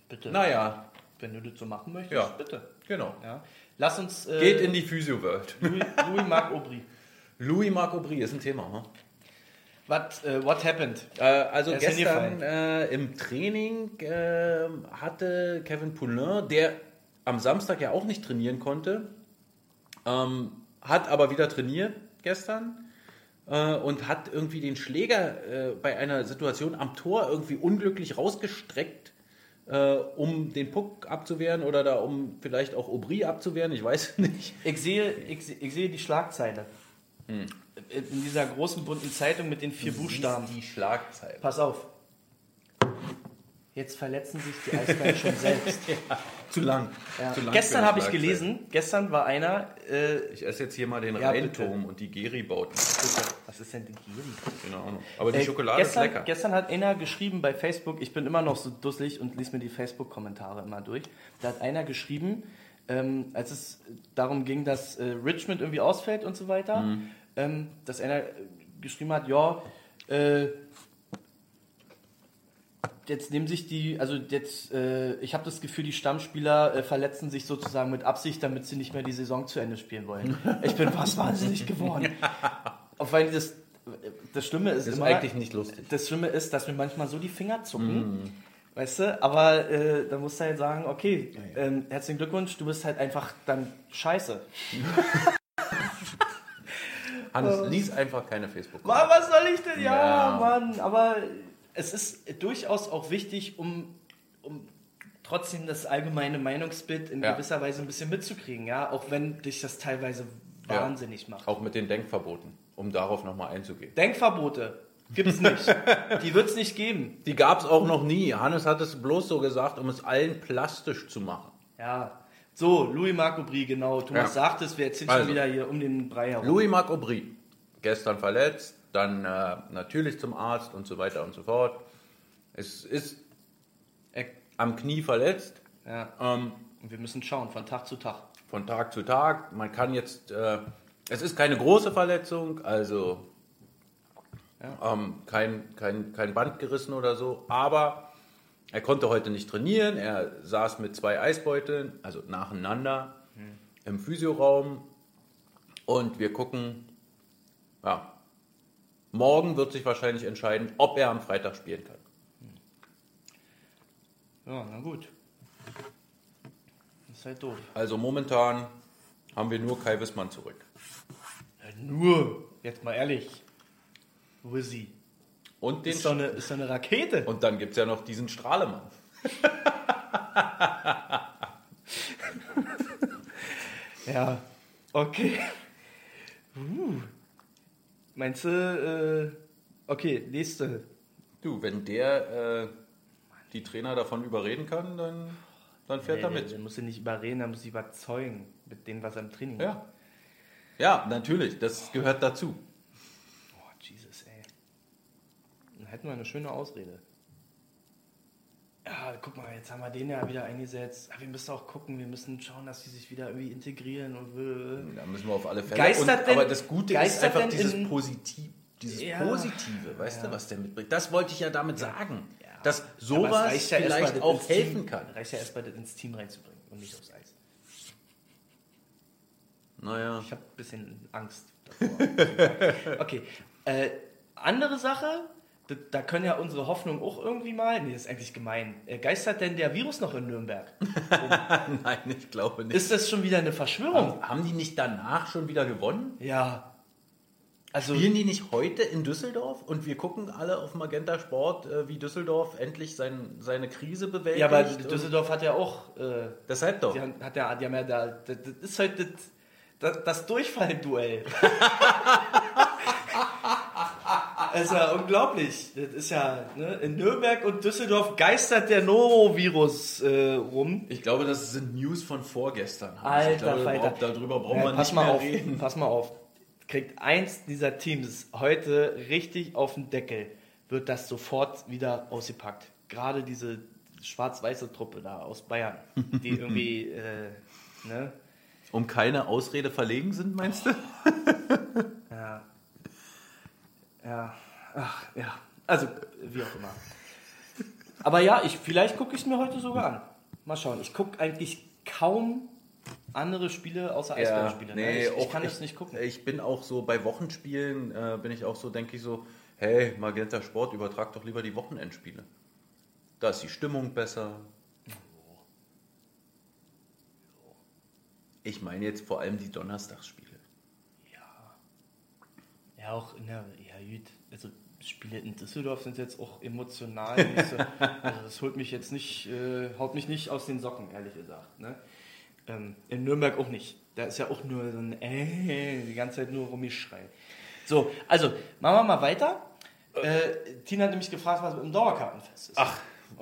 Bitte. Naja, Wenn du das so machen möchtest, Ja. bitte. genau. Ja. Lass uns. Äh, Geht in die Physio-World. Louis, Louis Marc Aubry. Louis Marc Aubry ist ein Thema. Hm? What, äh, what happened? Äh, also ist gestern äh, im Training äh, hatte Kevin Poulin, der am Samstag ja auch nicht trainieren konnte, ähm, hat aber wieder trainiert gestern äh, und hat irgendwie den Schläger äh, bei einer Situation am Tor irgendwie unglücklich rausgestreckt, um den Puck abzuwehren oder da um vielleicht auch Aubry abzuwehren, ich weiß nicht. Ich sehe, ich, ich sehe die Schlagzeile. Hm. In dieser großen bunten Zeitung mit den vier Buchstaben. Die Schlagzeile. Pass auf. Jetzt verletzen sich die Eisbären schon selbst. Zu lang. Ja. Zu lang Gestern habe ich gelesen, gestern war einer, äh, Ich esse jetzt hier mal den Ja, Rheinturm und die Geri-Bauten. was ist denn die Giri? Keine Ahnung. Aber die Ey, Schokolade gestern, ist lecker. Gestern hat einer geschrieben bei Facebook, ich bin immer noch so dusselig und lese mir die Facebook-Kommentare immer durch. Da hat einer geschrieben, ähm, als es darum ging, dass äh, Richmond irgendwie ausfällt und so weiter, Mhm. Ähm, dass einer äh, geschrieben hat, ja, äh, jetzt nehmen sich die, also jetzt, äh, ich habe das Gefühl, die Stammspieler äh, verletzen sich sozusagen mit Absicht, damit sie nicht mehr die Saison zu Ende spielen wollen. Ich bin fast wahnsinnig geworden. Auch weil das, das Schlimme ist, Das ist immer, eigentlich nicht lustig. das Schlimme ist, dass mir manchmal so die Finger zucken. Weißt du, aber äh, da musst du halt sagen, okay, Ähm, herzlichen Glückwunsch, du bist halt einfach dann scheiße. Hannes, lies einfach keine facebook Mann, was soll ich denn? Ja, Ja. Mann, aber es ist durchaus auch wichtig, um, um trotzdem das allgemeine Meinungsbild in Ja. gewisser Weise ein bisschen mitzukriegen, ja, auch wenn dich das teilweise Ja. wahnsinnig macht. Auch mit den Denkverboten, um darauf nochmal einzugehen. Denkverbote gibt's nicht. Die wird's nicht geben. Die gab es auch noch nie. Hannes hat es bloß so gesagt, um es allen plastisch zu machen. Ja. So, Louis Marco Brie, genau. Thomas Ja. sagt es, wir erzählen Also. schon wieder hier um den Brei herum. Louis Marc Aubry, gestern verletzt, dann äh, natürlich zum Arzt und so weiter und so fort. Es ist am Knie verletzt, ja. ähm, Und wir müssen schauen, von Tag zu Tag. von Tag zu Tag. Man kann jetzt, äh, es ist keine große Verletzung, also ähm, kein, kein, kein Band gerissen oder so, aber er konnte heute nicht trainieren. Er saß mit zwei Eisbeuteln, also nacheinander, im Physioraum und wir gucken, ja, morgen wird sich wahrscheinlich entscheiden, ob er am Freitag spielen kann. Ja, na gut. Das ist halt doof. Also momentan haben wir nur Kai Wissmann zurück. Ja, nur, jetzt mal ehrlich. Wizzy. Und den Ist doch eine, ist doch eine Rakete. Und dann gibt es ja noch diesen Strahlemann. Ja, okay. Uh. Meinst du, äh, okay, nächste. Du, wenn der äh, die Trainer davon überreden kann, dann, dann fährt er Der, mit. der muss ihn nicht überreden, der muss sie überzeugen mit dem, was er im Training macht. Ja. Ja, natürlich, das gehört dazu. Oh, Jesus, ey. Dann hätten wir eine schöne Ausrede. Ja, guck mal, jetzt haben wir den ja wieder eingesetzt. Aber wir müssen auch gucken, wir müssen schauen, dass die sich wieder irgendwie integrieren und Da müssen wir auf alle Fälle. Geistert und, denn- aber das Gute ist einfach dieses in- Positiv, dieses Ja. Positive, weißt Ja. du, was der mitbringt. Das wollte ich ja damit sagen, Ja. dass Aber es sowas ja vielleicht auch Team- helfen kann. Reicht ja erstmal das ins Team reinzubringen und nicht aufs Eis. Naja. Ich habe ein bisschen Angst davor. okay. Äh, andere Sache, da, da können ja unsere Hoffnungen auch irgendwie mal. Nee, das ist eigentlich gemein. Äh, geistert denn der Virus noch in Nürnberg? Nein, ich glaube nicht. Ist das schon wieder eine Verschwörung? haben, haben die nicht danach schon wieder gewonnen? Ja. Also, Spielen die nicht heute in Düsseldorf und wir gucken alle auf Magenta Sport, äh, wie Düsseldorf endlich sein, seine Krise bewältigt? ja, aber Düsseldorf hat ja auch. Äh, Deshalb doch. die, haben, hat ja, die haben ja da. Das, ist halt das, das Durchfallduell. Das ist ja unglaublich. Das ist ja, ne? in Nürnberg und Düsseldorf geistert der Norovirus äh, rum. Ich glaube, das sind News von vorgestern. Alter ich glaube, darüber brauchen Ja, wir pass nicht mal mehr auf, reden. pass mal auf. Kriegt eins dieser Teams heute richtig auf den Deckel, wird das sofort wieder ausgepackt. gerade diese schwarz-weiße Truppe da aus Bayern, die irgendwie, äh, ne? Um keine Ausrede verlegen sind, meinst du? Ja. Ja. Ach, ja. Also, wie auch immer. Aber ja, ich, vielleicht gucke ich es mir heute sogar an. Mal schauen. Ich gucke eigentlich kaum andere Spiele außer Eisbärenspiele. ne? ich, ich kann es nicht gucken. Ich bin auch so bei Wochenspielen, äh, bin ich auch so, denke ich so, hey, Magenta Sport, übertrag doch lieber die Wochenendspiele. Da ist die Stimmung besser. Ich meine jetzt vor allem die Donnerstagsspiele. Ja, auch in der, ja gut, also Spiele in Düsseldorf sind jetzt auch emotional so, also das holt mich jetzt nicht, äh, haut mich nicht aus den Socken, ehrlich gesagt. Ne? Ähm, in Nürnberg auch nicht. Da ist ja auch nur so ein äh, die ganze Zeit nur rumgeschrei. So, also, machen wir mal weiter. Äh, Tina hat nämlich gefragt, was mit dem Dauerkartenfest ist. Ach,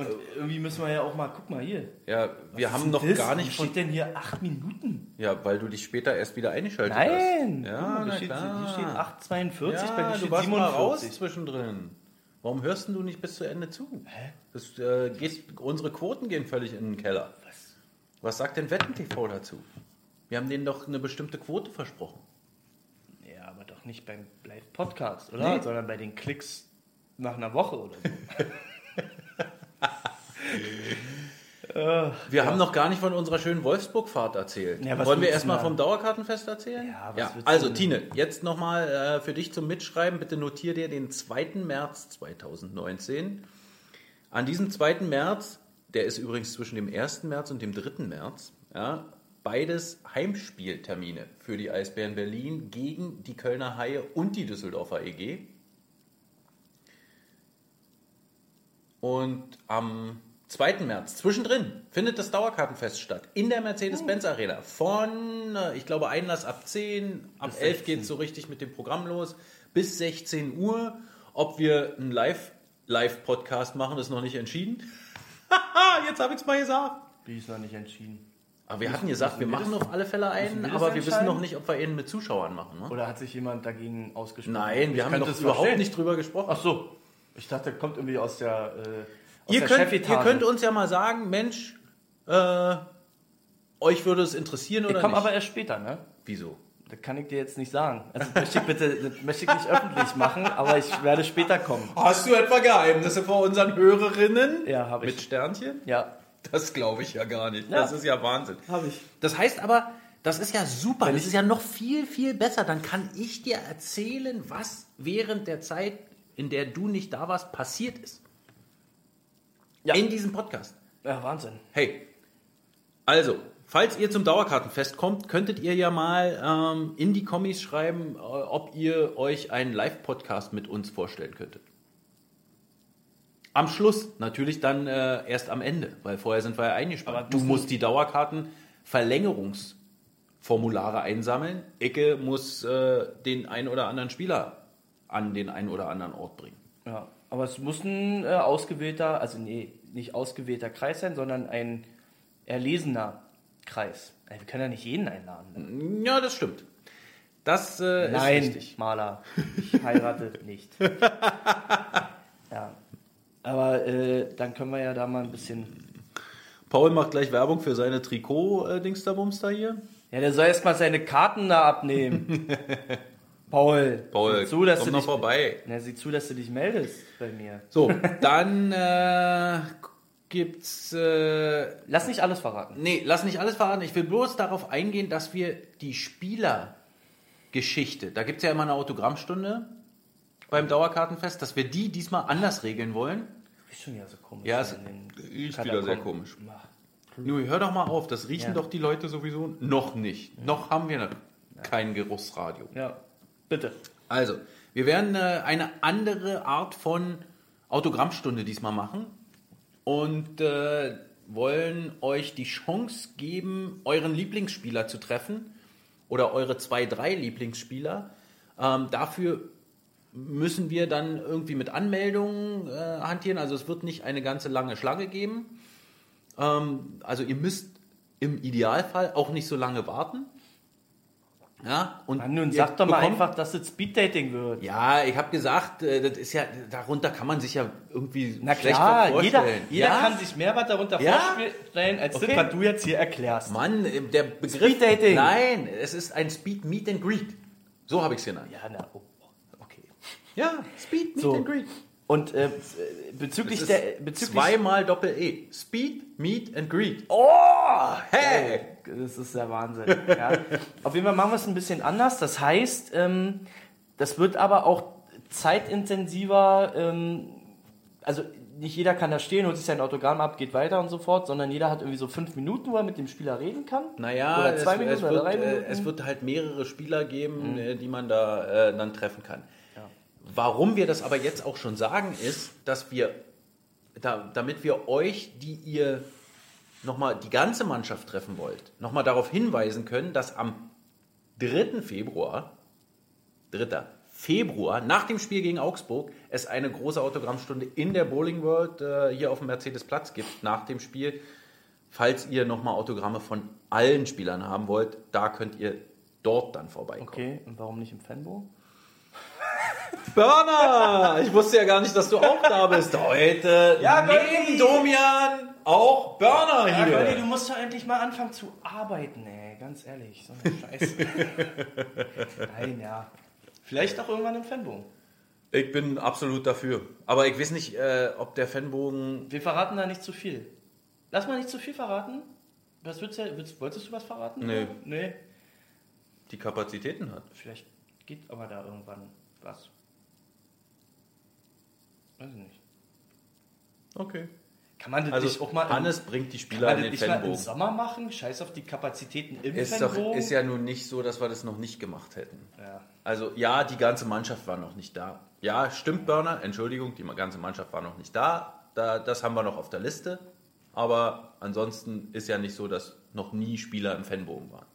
Und irgendwie müssen wir ja auch mal, guck mal hier. Ja, wir Was haben noch das? gar nicht von. steht denn hier acht Minuten? Ja, weil du dich später erst wieder eingeschaltet Nein! hast. Guck Ja, da steht, klar. hier steht 8,42, ja, bei dir du steht warst mal raus 47. zwischendrin. Warum hörst du nicht bis zu Ende zu? Hä? Das, äh, geht, unsere Quoten gehen völlig in den Keller. Was? Was sagt denn Wetten-TV dazu? Wir haben denen doch eine bestimmte Quote versprochen. Ja, aber doch nicht beim Live-Podcast, oder? Nee. Sondern bei den Klicks nach einer Woche oder so. Wir haben noch gar nicht von unserer schönen Wolfsburg-Fahrt erzählt. Ja, Wollen wir erstmal vom Dauerkartenfest erzählen? Ja, was du Also, denn? Tine, jetzt nochmal äh, für dich zum Mitschreiben. Bitte notier dir den 2. März 2019. An diesem 2. März, der ist übrigens zwischen dem 1. März und dem 3. März, ja, beides Heimspieltermine für die Eisbären Berlin gegen die Kölner Haie und die Düsseldorfer EG. Und am 2. März, zwischendrin, findet das Dauerkartenfest statt. In der Mercedes-Benz Arena. Von, äh, ich glaube, Einlass ab 10, ab Bis 11 geht es so richtig mit dem Programm los, bis 16 Uhr. Ob wir einen Live- Live-Podcast machen, ist noch nicht entschieden. Haha, jetzt habe ich es mal gesagt. Wie ist noch nicht entschieden? Aber wir hatten gesagt, wir machen auf alle Fälle einen, wir aber wir wissen noch nicht, ob wir ihn mit Zuschauern machen. Ne? Oder hat sich jemand dagegen ausgesprochen? Nein, Ich wir haben könnte doch es überhaupt verstehen. nicht drüber gesprochen. Ach so. Ich dachte, kommt irgendwie aus der, äh, Ihr könnt, ihr könnt uns ja mal sagen, Mensch, äh, euch würde es interessieren Ich oder komme nicht? aber erst später, ne? Wieso? Das kann ich dir jetzt nicht sagen. Also das möchte ich bitte, das möchte ich nicht öffentlich machen, aber ich werde später kommen. Hast du etwa Geheimnisse vor unseren Hörerinnen? Ja, habe ich. Mit Sternchen? Ja, Das glaube ich ja gar nicht. Ja. Das ist ja Wahnsinn. habe ich. Das heißt aber, das ist ja super. Das ist ja noch viel, viel besser. Dann kann ich dir erzählen, was während der Zeit, in der du nicht da warst, passiert ist. Ja. In diesem Podcast. Ja, Wahnsinn. Hey, also, falls ihr zum Dauerkartenfest kommt, könntet ihr ja mal ähm, in die Kommis schreiben, äh, ob ihr euch einen Live-Podcast mit uns vorstellen könntet. Am Schluss, natürlich dann äh, erst am Ende, weil vorher sind wir ja eingespannt. Aber du musst die Dauerkarten Verlängerungsformulare einsammeln. Ecke muss äh, den einen oder anderen Spieler an den einen oder anderen Ort bringen. Ja, aber es muss ein äh, ausgewählter, also nee, nicht ausgewählter Kreis sein, sondern ein erlesener Kreis. Ey, wir können ja nicht jeden einladen. Ne? Ja, das stimmt. Das äh, Nein, ist richtig. Maler, ich heirate nicht. Ja, aber äh, dann können wir ja da mal ein bisschen. Paul macht gleich Werbung für seine Trikot-Dingsterbums da hier. Ja, der soll erst mal seine Karten da abnehmen. Paul, Paul, sieh zu, dass komm du noch dich, vorbei. Na, sieh zu, dass du dich meldest bei mir. So, dann äh, gibt's. Äh, Lass nicht alles verraten. nee, lass nicht alles verraten. Ich will bloß darauf eingehen, dass wir die Spielergeschichte, da gibt's ja immer eine Autogrammstunde beim Dauerkartenfest, dass wir die diesmal anders regeln wollen. Ist schon ja so komisch. Ja, es ist wieder sehr komisch. Nur hör doch mal auf, das riechen Ja. doch die Leute sowieso noch nicht. Noch haben wir kein Geruchsradio. Ja, bitte. Also, wir werden äh, eine andere Art von Autogrammstunde diesmal machen und äh, wollen euch die Chance geben, euren Lieblingsspieler zu treffen oder eure zwei, drei Lieblingsspieler. Ähm, dafür müssen wir dann irgendwie mit Anmeldungen äh, hantieren. Also es wird nicht eine ganze lange Schlange geben. Ähm, also ihr müsst im Idealfall auch nicht so lange warten. Ja, und Mann, nun sag doch mal bekommt- einfach, dass es Speeddating wird. Ja, ich habe gesagt, äh, das ist ja, darunter kann man sich ja irgendwie Na schlecht klar, was jeder, vorstellen. jeder ja? kann sich mehr was darunter Ja? vorstellen, als Okay. das, was du jetzt hier erklärst. Mann, äh, der Begriff. Speeddating. Nein, es ist ein Speed Meet and Greet. So habe ich es genannt. Ja, na, oh, okay. Ja, Speed Meet So. and Greet. Und äh, bezüglich der, bezüglich zweimal Doppel-E. Speed Meet and Greet. Oh! Hey! Das ist der Wahnsinn. Ja. Auf jeden Fall machen wir es ein bisschen anders. Das heißt, ähm, das wird aber auch zeitintensiver. Ähm, also nicht jeder kann da stehen, holt sich sein Autogramm ab, geht weiter und so fort, sondern jeder hat irgendwie so fünf Minuten, wo er mit dem Spieler reden kann. Naja, Oder zwei es, Minuten es, oder wird, drei äh, Minuten. Mhm. es wird halt mehrere Spieler geben, äh, die man da äh, dann treffen kann. Warum wir das aber jetzt auch schon sagen, ist, dass wir, da, damit wir euch, die ihr nochmal die ganze Mannschaft treffen wollt, nochmal darauf hinweisen können, dass am 3. Februar, 3. Februar, nach dem Spiel gegen Augsburg, es eine große Autogrammstunde in der Bowling World äh, hier auf dem Mercedes-Platz gibt, nach dem Spiel. Falls ihr nochmal Autogramme von allen Spielern haben wollt, da könnt ihr dort dann vorbeikommen. Okay, und warum nicht im Fanbo? Burner! Ich wusste ja gar nicht, dass du auch da bist heute. Ja, neben Domian auch Burner Ja, hier. Goldi, du musst doch endlich mal anfangen zu arbeiten, ey. Ganz ehrlich, so eine Scheiße. Nein, ja. Vielleicht auch irgendwann im Fanbogen. ich bin absolut dafür. Aber ich weiß nicht, äh, ob der Fanbogen. Wir verraten da nicht zu viel. Lass mal nicht zu viel verraten. Was du, willst, wolltest du was verraten? Nee. Nee. die Kapazitäten hat. Vielleicht geht aber da irgendwann was. Weiß ich nicht. Okay. Kann man das Also nicht auch mal Hannes im, bringt die kann Spieler man in den mal im Fanbogen. Sommer machen? Scheiß auf die Kapazitäten im Ist, doch, Fanbogen. ist ja nun nicht so, dass wir das noch nicht gemacht hätten. ja. Also ja, die ganze Mannschaft war noch nicht da. Ja, stimmt, Burner. Entschuldigung, die ganze Mannschaft war noch nicht da. da. Das haben wir noch auf der Liste. Aber ansonsten ist ja nicht so, dass noch nie Spieler im Fanbogen waren.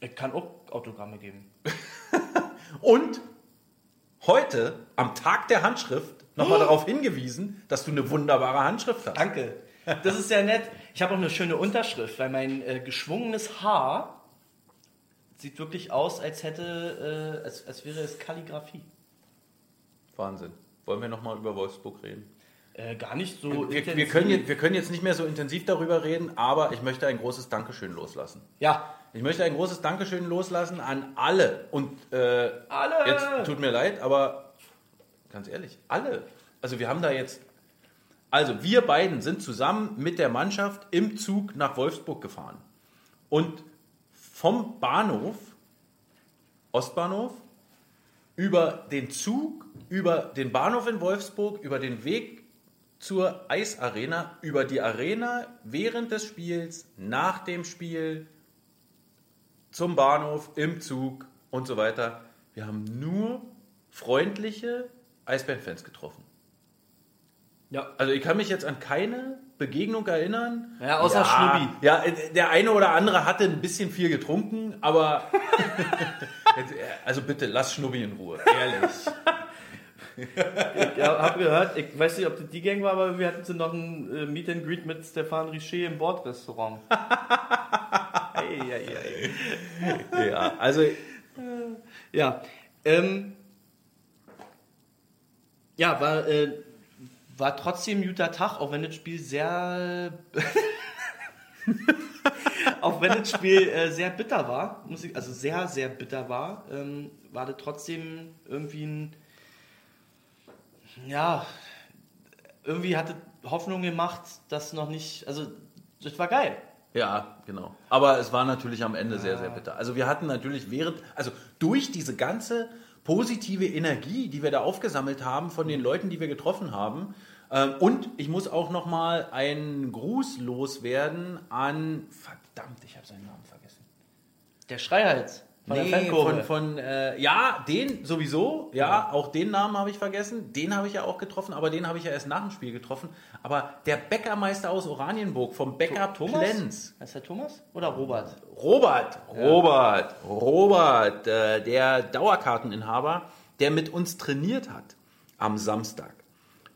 Ich kann auch Autogramme geben. Und heute, am Tag der Handschrift, nochmal Oh. darauf hingewiesen, dass du eine wunderbare Handschrift hast. Danke. Das ist ja nett. Ich habe auch eine schöne Unterschrift, weil mein äh, geschwungenes Haar sieht wirklich aus, als hätte, äh, als, als wäre es Kalligrafie. Wahnsinn. Wollen wir nochmal über Wolfsburg reden? Äh, gar nicht so Wir, wir, können jetzt, wir können jetzt nicht mehr so intensiv darüber reden, aber ich möchte ein großes Dankeschön loslassen. Ja, Ich möchte ein großes Dankeschön loslassen an alle. Und äh, Alle! jetzt tut mir leid, aber ganz ehrlich, alle. Also wir haben da jetzt. Also wir beiden sind zusammen mit der Mannschaft im Zug nach Wolfsburg gefahren. Und vom Bahnhof, Ostbahnhof, über den Zug, über den Bahnhof in Wolfsburg, über den Weg zur Eisarena, über die Arena während des Spiels, nach dem Spiel, zum Bahnhof, im Zug und so weiter. Wir haben nur freundliche Eisbärenfans getroffen. ja. Also ich kann mich jetzt an keine Begegnung erinnern. Ja, außer ja, Schnubbi. Ja, der eine oder andere hatte ein bisschen viel getrunken, aber äh, also bitte lass Schnubbi in Ruhe, ehrlich. Ich habe gehört, ich weiß nicht, ob das die Gang war, aber wir hatten noch ein äh, Meet and Greet mit Stefan Richer im Bordrestaurant. ei, ei, ei. ja, also Ja, ähm, ja, war, äh, war trotzdem ein guter Tag, auch wenn das Spiel sehr, auch wenn das Spiel äh, sehr bitter war, muss ich, also sehr, sehr bitter war, ähm, war das trotzdem irgendwie ein, ja, irgendwie hatte Hoffnung gemacht, dass noch nicht, also das war geil. Ja, genau. Aber es war natürlich am Ende sehr, sehr bitter. Also wir hatten natürlich während, also durch diese ganze positive Energie, die wir da aufgesammelt haben von den Leuten, die wir getroffen haben. Ähm, und ich muss auch noch mal einen Gruß loswerden an, verdammt, ich habe seinen Namen vergessen. Der Schreihals von der Nee, von, von äh, ja, den sowieso, ja, auch den Namen habe ich vergessen. Den habe ich ja auch getroffen, aber den habe ich ja erst nach dem Spiel getroffen. Aber der Bäckermeister aus Oranienburg, vom Bäcker Thomas? Plenz. Heißt der Thomas oder Robert? Robert, Robert, Robert, äh, der Dauerkarteninhaber, der mit uns trainiert hat am Samstag.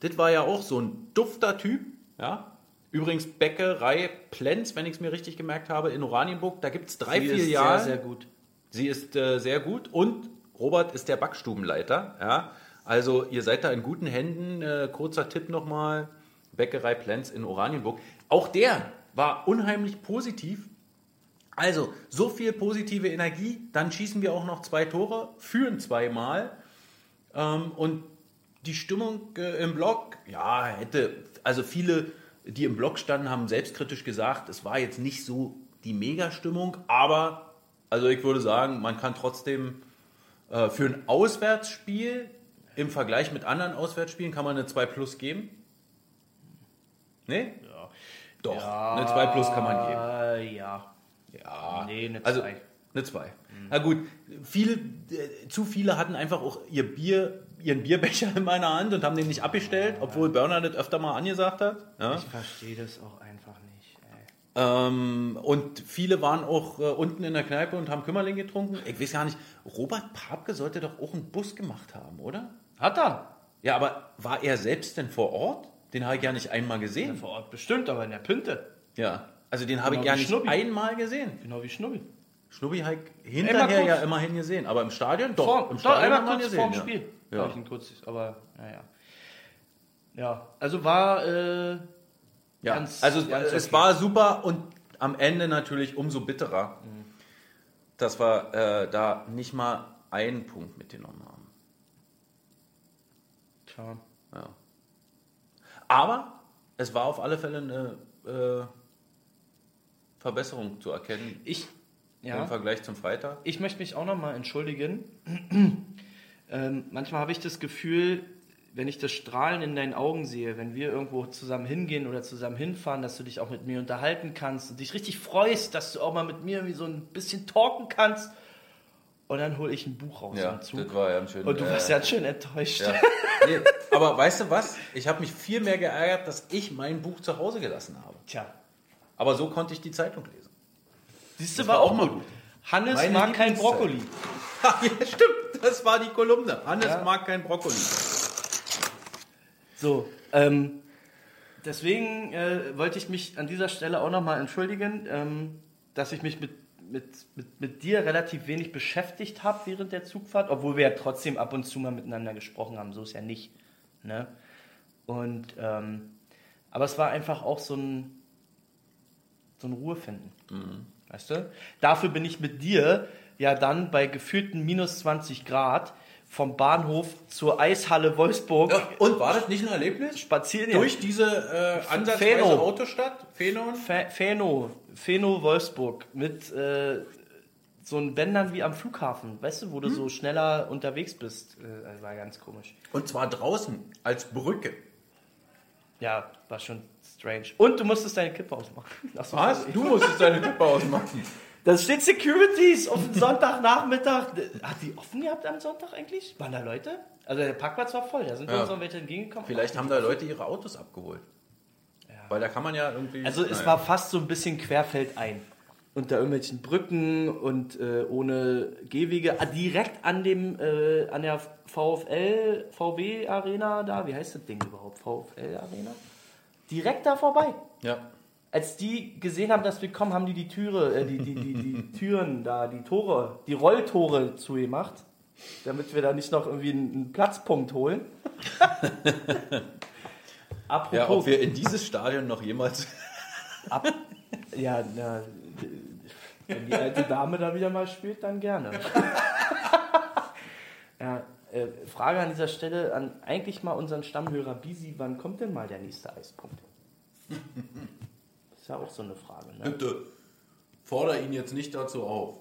Das war ja auch so ein dufter Typ, ja, Übrigens Bäckerei Plenz, wenn ich es mir richtig gemerkt habe, in Oranienburg. Da gibt es drei Die ist Filialen. Sehr, sehr gut. Sie ist äh, sehr gut und Robert ist der Backstubenleiter. Ja? Also ihr seid da in guten Händen. Äh, kurzer Tipp nochmal, Bäckerei Plenz in Oranienburg. Auch der war unheimlich positiv. Also so viel positive Energie, dann schießen wir auch noch zwei Tore, führen zweimal. Ähm, und die Stimmung äh, im Block, ja, hätte, also viele, die im Block standen, haben selbstkritisch gesagt, es war jetzt nicht so die Mega-Stimmung, aber also ich würde sagen, man kann trotzdem äh, für ein Auswärtsspiel im Vergleich mit anderen Auswärtsspielen kann man eine 2 Plus geben. Nee? Ja. Doch, eine 2 Plus kann man geben. Ja. Ja, Nee, eine also, zwei. Eine 2. Na gut, viele, äh, zu viele hatten einfach auch ihr Bier, ihren Bierbecher in meiner Hand und haben den nicht abgestellt, obwohl Burner das öfter mal angesagt hat. Ja. Ich verstehe das auch einfach. Ähm, und viele waren auch äh, unten in der Kneipe und haben Kümmerling getrunken. Ich weiß gar nicht, Robert Papke sollte doch auch einen Bus gemacht haben, oder? Hat er. Ja, aber war er selbst denn vor Ort? Den habe ich ja nicht einmal gesehen. Vor Ort bestimmt, aber in der Pinte. Ja, also den habe ich Genau ja nicht Schnubbi. einmal gesehen. Genau wie Schnubbi. Schnubbi habe ich Einmal hinterher ja immerhin gesehen, aber im Stadion doch. Vor, Im doch, Stadion einmal hat man kurz gesehen, vorm ja. Spiel. Ja. Hab ich ihn kurz, aber naja. Ja, also war äh, Ja, ganz- also ganz es okay. war super und am Ende natürlich umso bitterer, Mhm. dass wir äh, da nicht mal einen Punkt mitgenommen haben. Tja. Ja. Aber es war auf alle Fälle eine äh, Verbesserung zu erkennen Ich, im ja, Vergleich zum Freitag. ich möchte mich auch nochmal entschuldigen. ähm, manchmal habe ich das Gefühl, wenn ich das Strahlen in deinen Augen sehe, wenn wir irgendwo zusammen hingehen oder zusammen hinfahren, dass du dich auch mit mir unterhalten kannst und dich richtig freust, dass du auch mal mit mir irgendwie so ein bisschen talken kannst. Und dann hole ich ein Buch raus Ja, im Zug. das war ja schön. und du äh, warst ganz schön enttäuscht. ja. Nee, aber weißt du was? Ich habe mich viel mehr geärgert, dass ich mein Buch zu Hause gelassen habe. Tja, Aber so konnte ich die Zeitung lesen. siehst du, war war auch mal mal gut. Hannes Meine mag kein. Brokkoli. ja, stimmt. Das war die Kolumne. Hannes Ja. mag kein Brokkoli. So, ähm, deswegen äh, wollte ich mich an dieser Stelle auch nochmal entschuldigen, ähm, dass ich mich mit, mit, mit, mit dir relativ wenig beschäftigt habe während der Zugfahrt, obwohl wir ja trotzdem ab und zu mal miteinander gesprochen haben, so ist ja nicht. Ne? Und, ähm, aber es war einfach auch so ein, so ein Ruhefinden. Weißt du? Dafür bin ich mit dir ja dann bei gefühlten minus 20 Grad vom Bahnhof zur Eishalle Wolfsburg Ja, und war das nicht ein Erlebnis? spazieren. Durch diese äh, ansatzweise Feno. Autostadt? Fenon? Fe- Feno, Feno Wolfsburg mit äh, so einen Bändern wie am Flughafen, weißt du, wo du so schneller unterwegs bist. Äh, war ganz komisch. Und zwar draußen, als Brücke. Ja, war schon strange. Und du musstest deine Kippe ausmachen. So, Was? Du musstest deine Kippe ausmachen. Da steht Securities auf den Sonntagnachmittag. Hat die offen gehabt am Sonntag eigentlich? Waren da Leute? Also der Parkplatz war voll, da sind Ja. uns noch welche entgegengekommen. Vielleicht haben da Leute ihre Autos abgeholt. Weil da kann man ja irgendwie. Also es naja. war fast so ein bisschen querfeldein. Unter irgendwelchen Brücken und äh, ohne Gehwege. Ah, direkt an dem, äh, an der VfL, VW Arena da, wie heißt das Ding überhaupt? VfL Arena? Direkt da vorbei. Ja. Als die gesehen haben, dass wir kommen, haben die die Türe, äh, die, die, die, die Türen da, die Tore, die Rolltore zugemacht, damit wir da nicht noch irgendwie einen, Platzpunkt holen. Apropos, ja, ob wir in dieses Stadion noch jemals. Ab, ja, na, wenn die alte Dame da wieder mal spielt, dann gerne. ja, äh, Frage an dieser Stelle an eigentlich mal unseren Stammhörer Bisi, wann kommt denn mal der nächste Eispunkt? Ist ja auch so eine Frage, ne? Bitte, fordere ihn jetzt nicht dazu auf.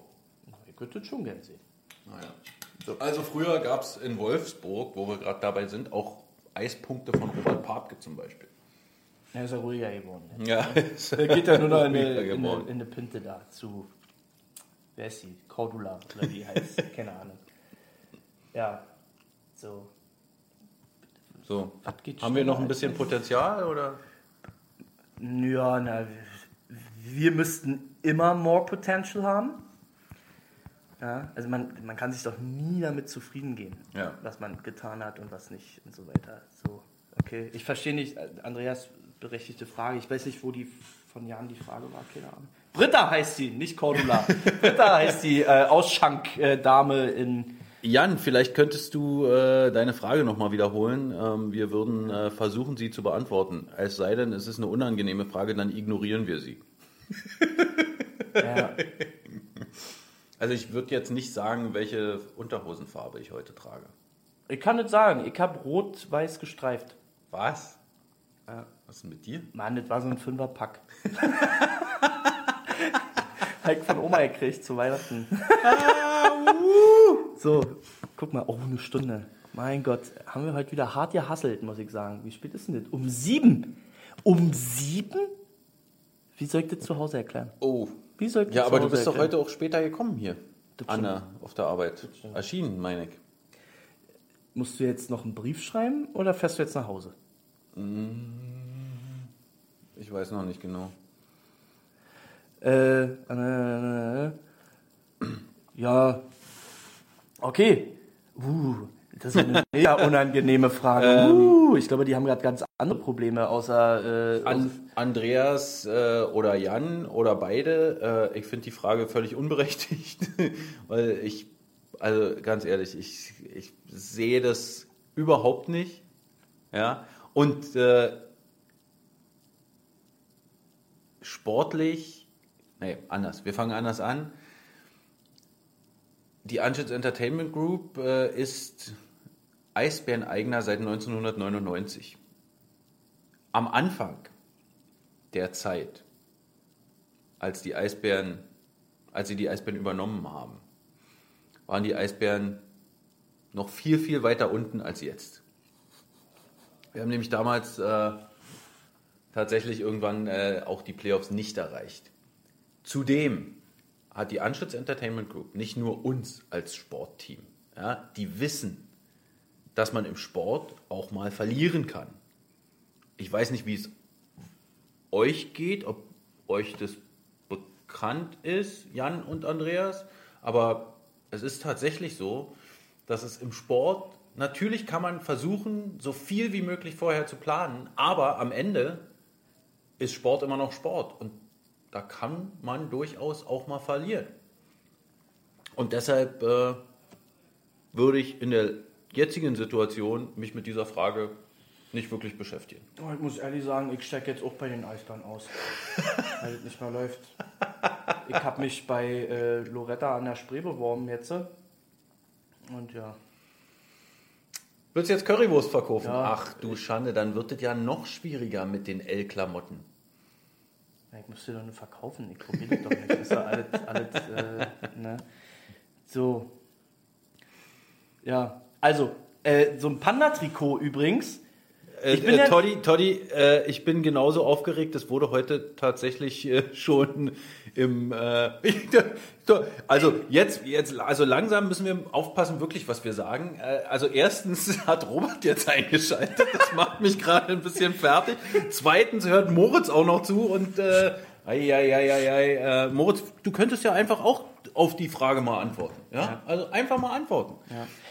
Ihr könntet das schon gern sehen. Naja. Also früher gab es in Wolfsburg, wo wir gerade dabei sind, auch Eispunkte von Robert Papke zum Beispiel. Ja, ist ja ruhiger geworden. Ne? Ja, Der geht ja nur noch in eine, in, eine, geworden. in eine Pinte da zu. Wer ist die? Cordula oder wie heißt? Keine Ahnung. Ja, so. So. Haben wir noch ein bisschen Potenzial oder? Ja, na, wir müssten immer more potential haben. Ja, also man, man kann sich doch nie damit zufrieden geben, Ja. was man getan hat und was nicht und so weiter. So, okay. Ich verstehe nicht, Andreas, berechtigte Frage. Ich weiß nicht, wo die von Jan die Frage war, keine Ahnung. Britta heißt sie, nicht Cordula. Britta heißt die äh, Ausschankdame in. Jan, vielleicht könntest du äh, deine Frage nochmal wiederholen. Ähm, wir würden äh, versuchen, sie zu beantworten. Es sei denn, es ist eine unangenehme Frage, dann ignorieren wir sie. Ja, Also ich würde jetzt nicht sagen, welche Unterhosenfarbe ich heute trage. ich kann nicht sagen, ich habe rot-weiß gestreift. Was? Was ist denn mit dir? Mann, das war so ein Fünferpack. Heik von Oma gekriegt zu Weihnachten. So, guck mal, oh, eine Stunde. Mein Gott, haben wir heute wieder hart gehasselt, muss ich sagen. Wie spät ist denn das? Um sieben? Um sieben? Wie soll ich das zu Hause erklären? Oh. Wie soll ich das Ja, zu aber du Hause bist doch erklären? heute auch später gekommen hier. Das Anna, auf der Arbeit. Erschienen, meine ich. Musst du jetzt noch einen Brief schreiben oder fährst du jetzt nach Hause? Ich weiß noch nicht genau. Äh, äh, ja. Okay. Uh, das ist eine mega unangenehme Frage. Uh, ich glaube, die haben gerade ganz andere Probleme, außer. Äh, An, Andreas äh, oder Jan oder beide, äh, ich finde die Frage völlig unberechtigt, weil ich, also ganz ehrlich, ich, ich sehe das überhaupt nicht. Ja, und äh, sportlich, nee, anders, wir fangen anders an. Die Anschütz Entertainment Group äh, ist Eisbären-Eigner seit 1999 am Anfang der Zeit, als die Eisbären, als sie die Eisbären übernommen haben, waren die Eisbären noch viel, viel weiter unten als jetzt. Wir haben nämlich damals äh, tatsächlich irgendwann äh, auch die Playoffs nicht erreicht. Zudem hat die Anschütz Entertainment Group nicht nur uns als Sportteam, ja, die wissen, dass man im Sport auch mal verlieren kann. Ich weiß nicht, wie es euch geht, ob euch das bekannt ist, Jan und Andreas, aber es ist tatsächlich so, dass es im Sport, natürlich kann man versuchen, so viel wie möglich vorher zu planen, aber am Ende ist Sport immer noch Sport und da kann man durchaus auch mal verlieren. Und deshalb äh, würde ich in der jetzigen Situation mich mit dieser Frage nicht wirklich beschäftigen. Oh, ich muss ehrlich sagen, ich steige jetzt auch bei den Eisbären aus, weil es nicht mehr läuft. Ich habe mich bei äh, Loretta an der Spree beworben jetzt. Und ja. Willst du jetzt Currywurst verkaufen? Ja. Ach du Schande, dann wird es ja noch schwieriger mit den L-Klamotten. Ich muss dir doch nur verkaufen, ich probiere das doch nicht. Das ist ja alles, alles äh, ne? So. Ja, also, äh, so ein Panda-Trikot übrigens. Äh, Ich bin äh, Toddy, Toddy äh, ich bin genauso aufgeregt. Es wurde heute tatsächlich äh, schon im. Äh, also jetzt, jetzt, also langsam müssen wir aufpassen, wirklich, was wir sagen. Äh, also erstens hat Robert jetzt eingeschaltet. Das macht mich gerade ein bisschen fertig. Zweitens hört Moritz auch noch zu und. Äh, ei, ei, ei, ei, ei, äh, Moritz, du könntest ja einfach auch auf die Frage mal antworten. Ja, also einfach mal antworten.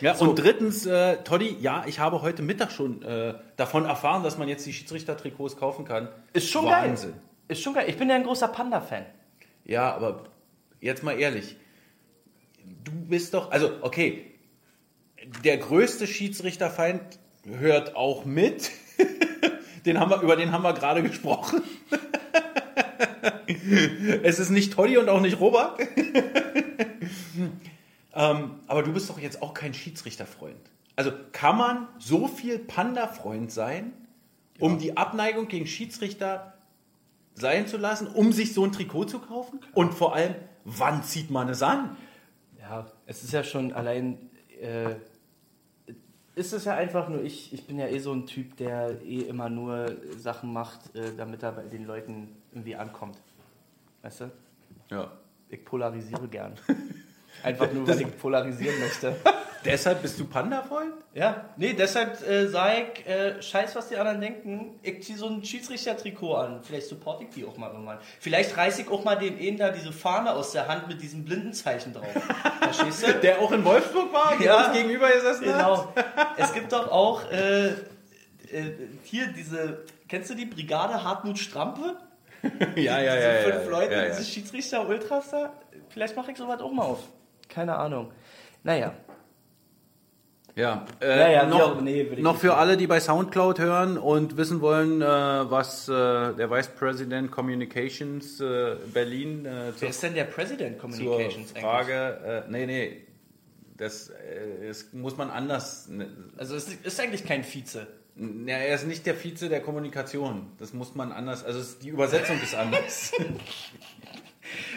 Ja. und drittens, äh, Toddy, ja, ich habe heute Mittag schon äh, davon erfahren, dass man jetzt die Schiedsrichter-Trikots kaufen kann. Ist schon Wahnsinn. geil. Ist schon geil. Ich bin ja ein großer Panda-Fan. Ja, aber jetzt mal ehrlich. Du bist doch, also okay, der größte Schiedsrichterfeind hört auch mit. Den haben wir, über den haben wir gerade gesprochen. es ist nicht Toddy und auch nicht Robert. ähm, aber du bist doch jetzt auch kein Schiedsrichterfreund. Also kann man so viel Panda-Freund sein, um die Abneigung gegen Schiedsrichter sein zu lassen, um sich so ein Trikot zu kaufen? Und vor allem, wann zieht man es an? Ja, es ist ja schon allein. Äh, ist es ja einfach nur, ich, ich bin ja eh so ein Typ, der eh immer nur Sachen macht, äh, damit er bei den Leuten irgendwie ankommt. Weißt du? Ja. Ich polarisiere gern. Einfach nur, weil ich polarisieren möchte. Deshalb bist du Panda-Freund? Ja, nee, deshalb äh, sag ich, äh, scheiß, was die anderen denken. Ich zieh so ein Schiedsrichter-Trikot an. Vielleicht support ich die auch mal irgendwann. Vielleicht reiß ich auch mal dem einen da diese Fahne aus der Hand mit diesem Blindenzeichen drauf. Verstehst du? Der auch in Wolfsburg war, Ja. uns gegenüber gesessen hat? Genau. Es gibt doch auch äh, äh, hier diese, kennst du die Brigade Hartmut Strampe? ja, ja, diese ja. fünf ja, Leute, ja, ja. diese Schiedsrichter Ultras da. Vielleicht mache ich sowas auch mal auf. Keine Ahnung. Naja. Ja, äh, ja, wie noch, auch- nee, noch für alle, die bei Soundcloud hören und wissen wollen, äh, was äh, der Vice President Communications äh, Berlin äh, Wer zur, ist denn der President zur Communications Frage, äh, nee, nee, das, das muss man anders, ne, eigentlich? Also es ist eigentlich kein Vize. Ja, er ist nicht der Vize der Kommunikation, das muss man anders, also die Übersetzung ist anders.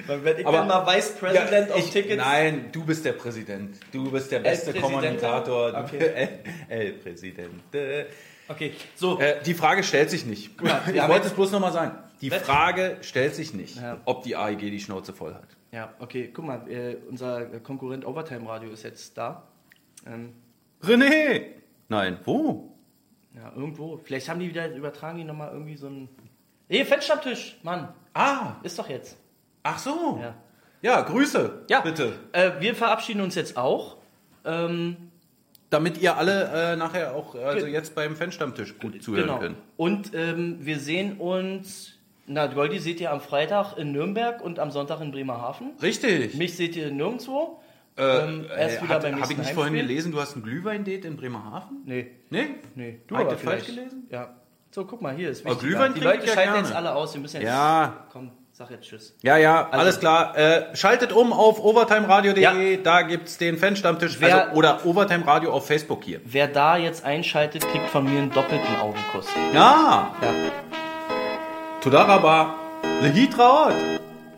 Wenn ich Aber- mal Vice President Ja, auf Tickets... Nein, du bist der Präsident. Du bist der beste? Kommunikator. Okay. El, Präsidente. Okay, so. Äh, die Frage stellt sich nicht. mal, wir ich wollte es bloß nochmal sagen. Die Wett- Frage stellt sich nicht, Ja. ob die AEG die Schnauze voll hat. Ja, okay, guck mal, äh, unser Konkurrent Overtime Radio ist jetzt da. Ähm, René! Nein, wo? Ja, irgendwo. Vielleicht haben die wieder, übertragen die nochmal irgendwie so ein... Hier, Fettstammtisch, Mann, Ah, ist doch jetzt. ach so. Ja. Ja, Grüße. Ja, Bitte. Äh, wir verabschieden uns jetzt auch. Ähm, Damit ihr alle äh, nachher auch, also jetzt beim Fanstammtisch gut zuhören genau. könnt. Und ähm, wir sehen uns... Na, Goldi seht ihr am Freitag in Nürnberg und am Sonntag in Bremerhaven. Richtig. Mich seht ihr nirgendwo. Äh, ähm, erst äh, wieder hat- beim Habe ich nicht vorhin gelesen, du hast ein Glühwein-Date in Bremerhaven? Nee, Nee? nee. Du aber falsch gelesen? Ja. So, guck mal, hier ist Aber wichtig. Glühwein Die Leute ja schalten gerne. jetzt alle aus. Wir müssen jetzt... Ja. Komm, sag jetzt Tschüss. Ja, ja, Also- alles klar. Äh, schaltet um auf overtimeradio.de, Ja. da gibt's den Fanstammtisch. Wer- Also, oder Overtime Radio auf Facebook hier. Wer da jetzt einschaltet, kriegt von mir einen doppelten Augenkuss. Ja, Ja. Tudaraba, Lehitraot.